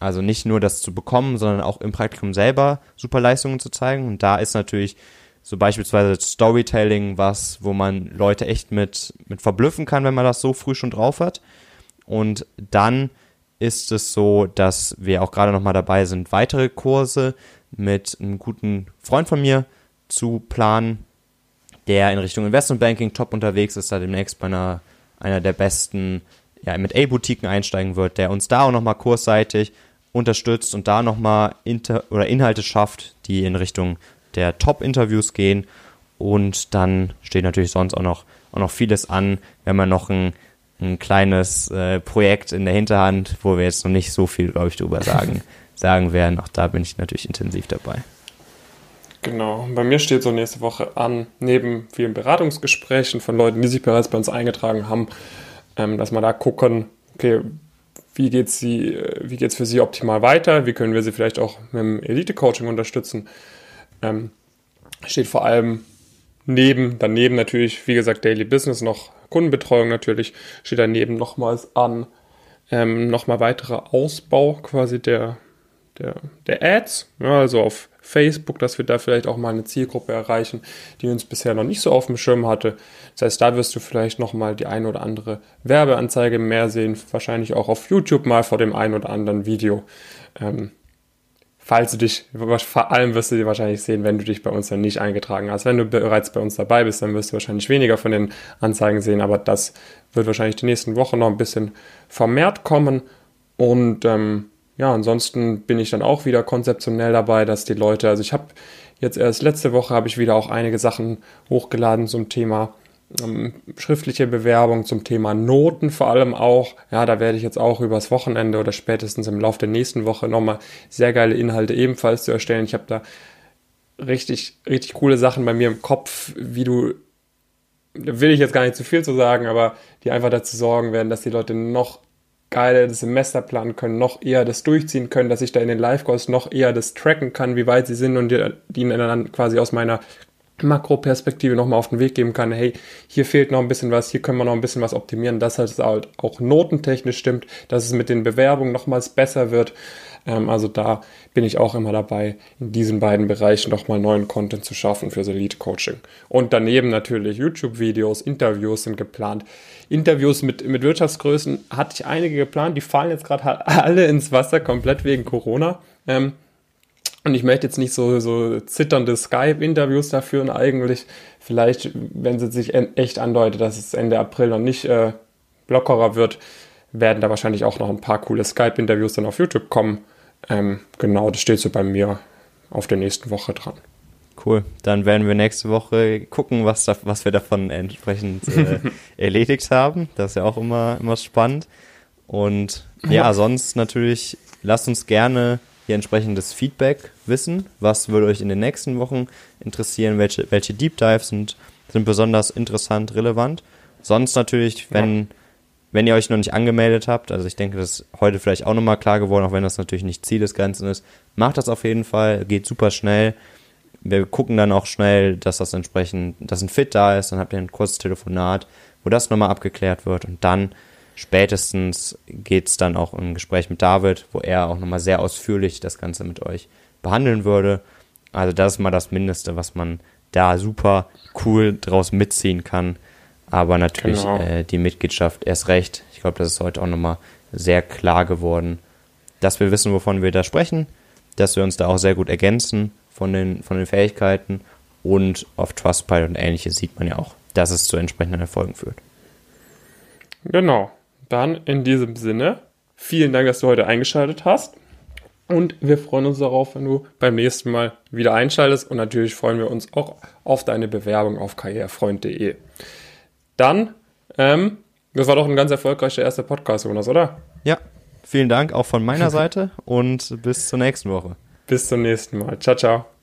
Also nicht nur das zu bekommen, sondern auch im Praktikum selber super Leistungen zu zeigen. Und da ist natürlich so beispielsweise Storytelling was, wo man Leute echt mit, mit verblüffen kann, wenn man das so früh schon drauf hat. Und dann ist es so, dass wir auch gerade nochmal dabei sind, weitere Kurse mit einem guten Freund von mir zu planen, der in Richtung Investmentbanking top unterwegs ist, da demnächst bei einer, einer der besten ja, mit A-Boutiquen einsteigen wird, der uns da auch nochmal kursseitig unterstützt und da nochmal Inhalte schafft, die in Richtung der Top-Interviews gehen. Und dann steht natürlich sonst auch noch, auch noch vieles an, wenn man noch ein, ein kleines äh, Projekt in der Hinterhand, wo wir jetzt noch nicht so viel, glaube ich, drüber sagen, sagen werden. Auch da bin ich natürlich intensiv dabei. Genau. Bei mir steht so nächste Woche an, neben vielen Beratungsgesprächen von Leuten, die sich bereits bei uns eingetragen haben, ähm, dass wir da gucken, okay, wie geht's sie, äh, wie geht's für sie optimal weiter? Wie können wir sie vielleicht auch mit dem Elite-Coaching unterstützen? Ähm, steht vor allem neben, daneben natürlich, wie gesagt, Daily Business noch Kundenbetreuung natürlich, steht daneben nochmals an, ähm, nochmal weiterer Ausbau quasi der, der, der Ads, ja, also auf Facebook, dass wir da vielleicht auch mal eine Zielgruppe erreichen, die uns bisher noch nicht so auf dem Schirm hatte. Das heißt, da wirst du vielleicht nochmal die ein oder andere Werbeanzeige mehr sehen, wahrscheinlich auch auf YouTube mal vor dem ein oder anderen Video. Ähm, falls du dich, vor allem wirst du die wahrscheinlich sehen, wenn du dich bei uns dann nicht eingetragen hast. Wenn du bereits bei uns dabei bist, dann wirst du wahrscheinlich weniger von den Anzeigen sehen, aber das wird wahrscheinlich die nächsten Wochen noch ein bisschen vermehrt kommen. Und ähm, ja, ansonsten bin ich dann auch wieder konzeptionell dabei, dass die Leute, also ich habe jetzt erst letzte Woche habe ich wieder auch einige Sachen hochgeladen zum Thema schriftliche Bewerbung zum Thema Noten vor allem auch. Ja, da werde ich jetzt auch übers Wochenende oder spätestens im Laufe der nächsten Woche nochmal sehr geile Inhalte ebenfalls zu erstellen. Ich habe da richtig, richtig coole Sachen bei mir im Kopf, wie du, da will ich jetzt gar nicht zu viel zu sagen, aber die einfach dazu sorgen werden, dass die Leute noch geiler das Semester planen können, noch eher das durchziehen können, dass ich da in den Live-Calls noch eher das tracken kann, wie weit sie sind und die, die dann quasi aus meiner Makroperspektive nochmal auf den Weg geben kann, hey, hier fehlt noch ein bisschen was, hier können wir noch ein bisschen was optimieren, dass es halt auch notentechnisch stimmt, dass es mit den Bewerbungen nochmals besser wird. Ähm, also da bin ich auch immer dabei, in diesen beiden Bereichen nochmal neuen Content zu schaffen für Elite Coaching. Und daneben natürlich YouTube-Videos, Interviews sind geplant. Interviews mit, mit Wirtschaftsgrößen hatte ich einige geplant, die fallen jetzt gerade alle ins Wasser, komplett wegen Corona. Ähm, und ich möchte jetzt nicht so, so zitternde Skype-Interviews da führen eigentlich. Vielleicht, wenn es sich echt andeutet, dass es Ende April noch nicht äh, lockerer wird, werden da wahrscheinlich auch noch ein paar coole Skype-Interviews dann auf YouTube kommen. Ähm, genau, das steht so bei mir auf der nächsten Woche dran. Cool. Dann werden wir nächste Woche gucken, was, da, was wir davon entsprechend äh, erledigt haben. Das ist ja auch immer, immer spannend. Und ja, sonst natürlich, lasst uns gerne hier entsprechendes Feedback wissen. Was würde euch in den nächsten Wochen interessieren? Welche, welche Deep Dives sind, sind besonders interessant, relevant? Sonst natürlich, wenn, ja. wenn ihr euch noch nicht angemeldet habt, also ich denke, das ist heute vielleicht auch nochmal klar geworden, auch wenn das natürlich nicht Ziel des Ganzen ist, macht das auf jeden Fall, geht super schnell. Wir gucken dann auch schnell, dass das entsprechend, dass ein Fit da ist, dann habt ihr ein kurzes Telefonat, wo das nochmal abgeklärt wird und dann spätestens geht es dann auch im Gespräch mit David, wo er auch nochmal sehr ausführlich das Ganze mit euch behandeln würde. Also das ist mal das Mindeste, was man da super cool draus mitziehen kann. Aber natürlich genau. äh, die Mitgliedschaft erst recht. Ich glaube, das ist heute auch nochmal sehr klar geworden, dass wir wissen, wovon wir da sprechen, dass wir uns da auch sehr gut ergänzen von den, von den Fähigkeiten und auf Trustpilot und ähnliches sieht man ja auch, dass es zu entsprechenden Erfolgen führt. Genau. Dann in diesem Sinne, vielen Dank, dass du heute eingeschaltet hast. Und wir freuen uns darauf, wenn du beim nächsten Mal wieder einschaltest. Und natürlich freuen wir uns auch auf deine Bewerbung auf karrierefreund.de. Dann, ähm, das war doch ein ganz erfolgreicher erster Podcast, Jonas, oder? Ja, vielen Dank auch von meiner Seite und bis zur nächsten Woche. Bis zum nächsten Mal. Ciao, ciao.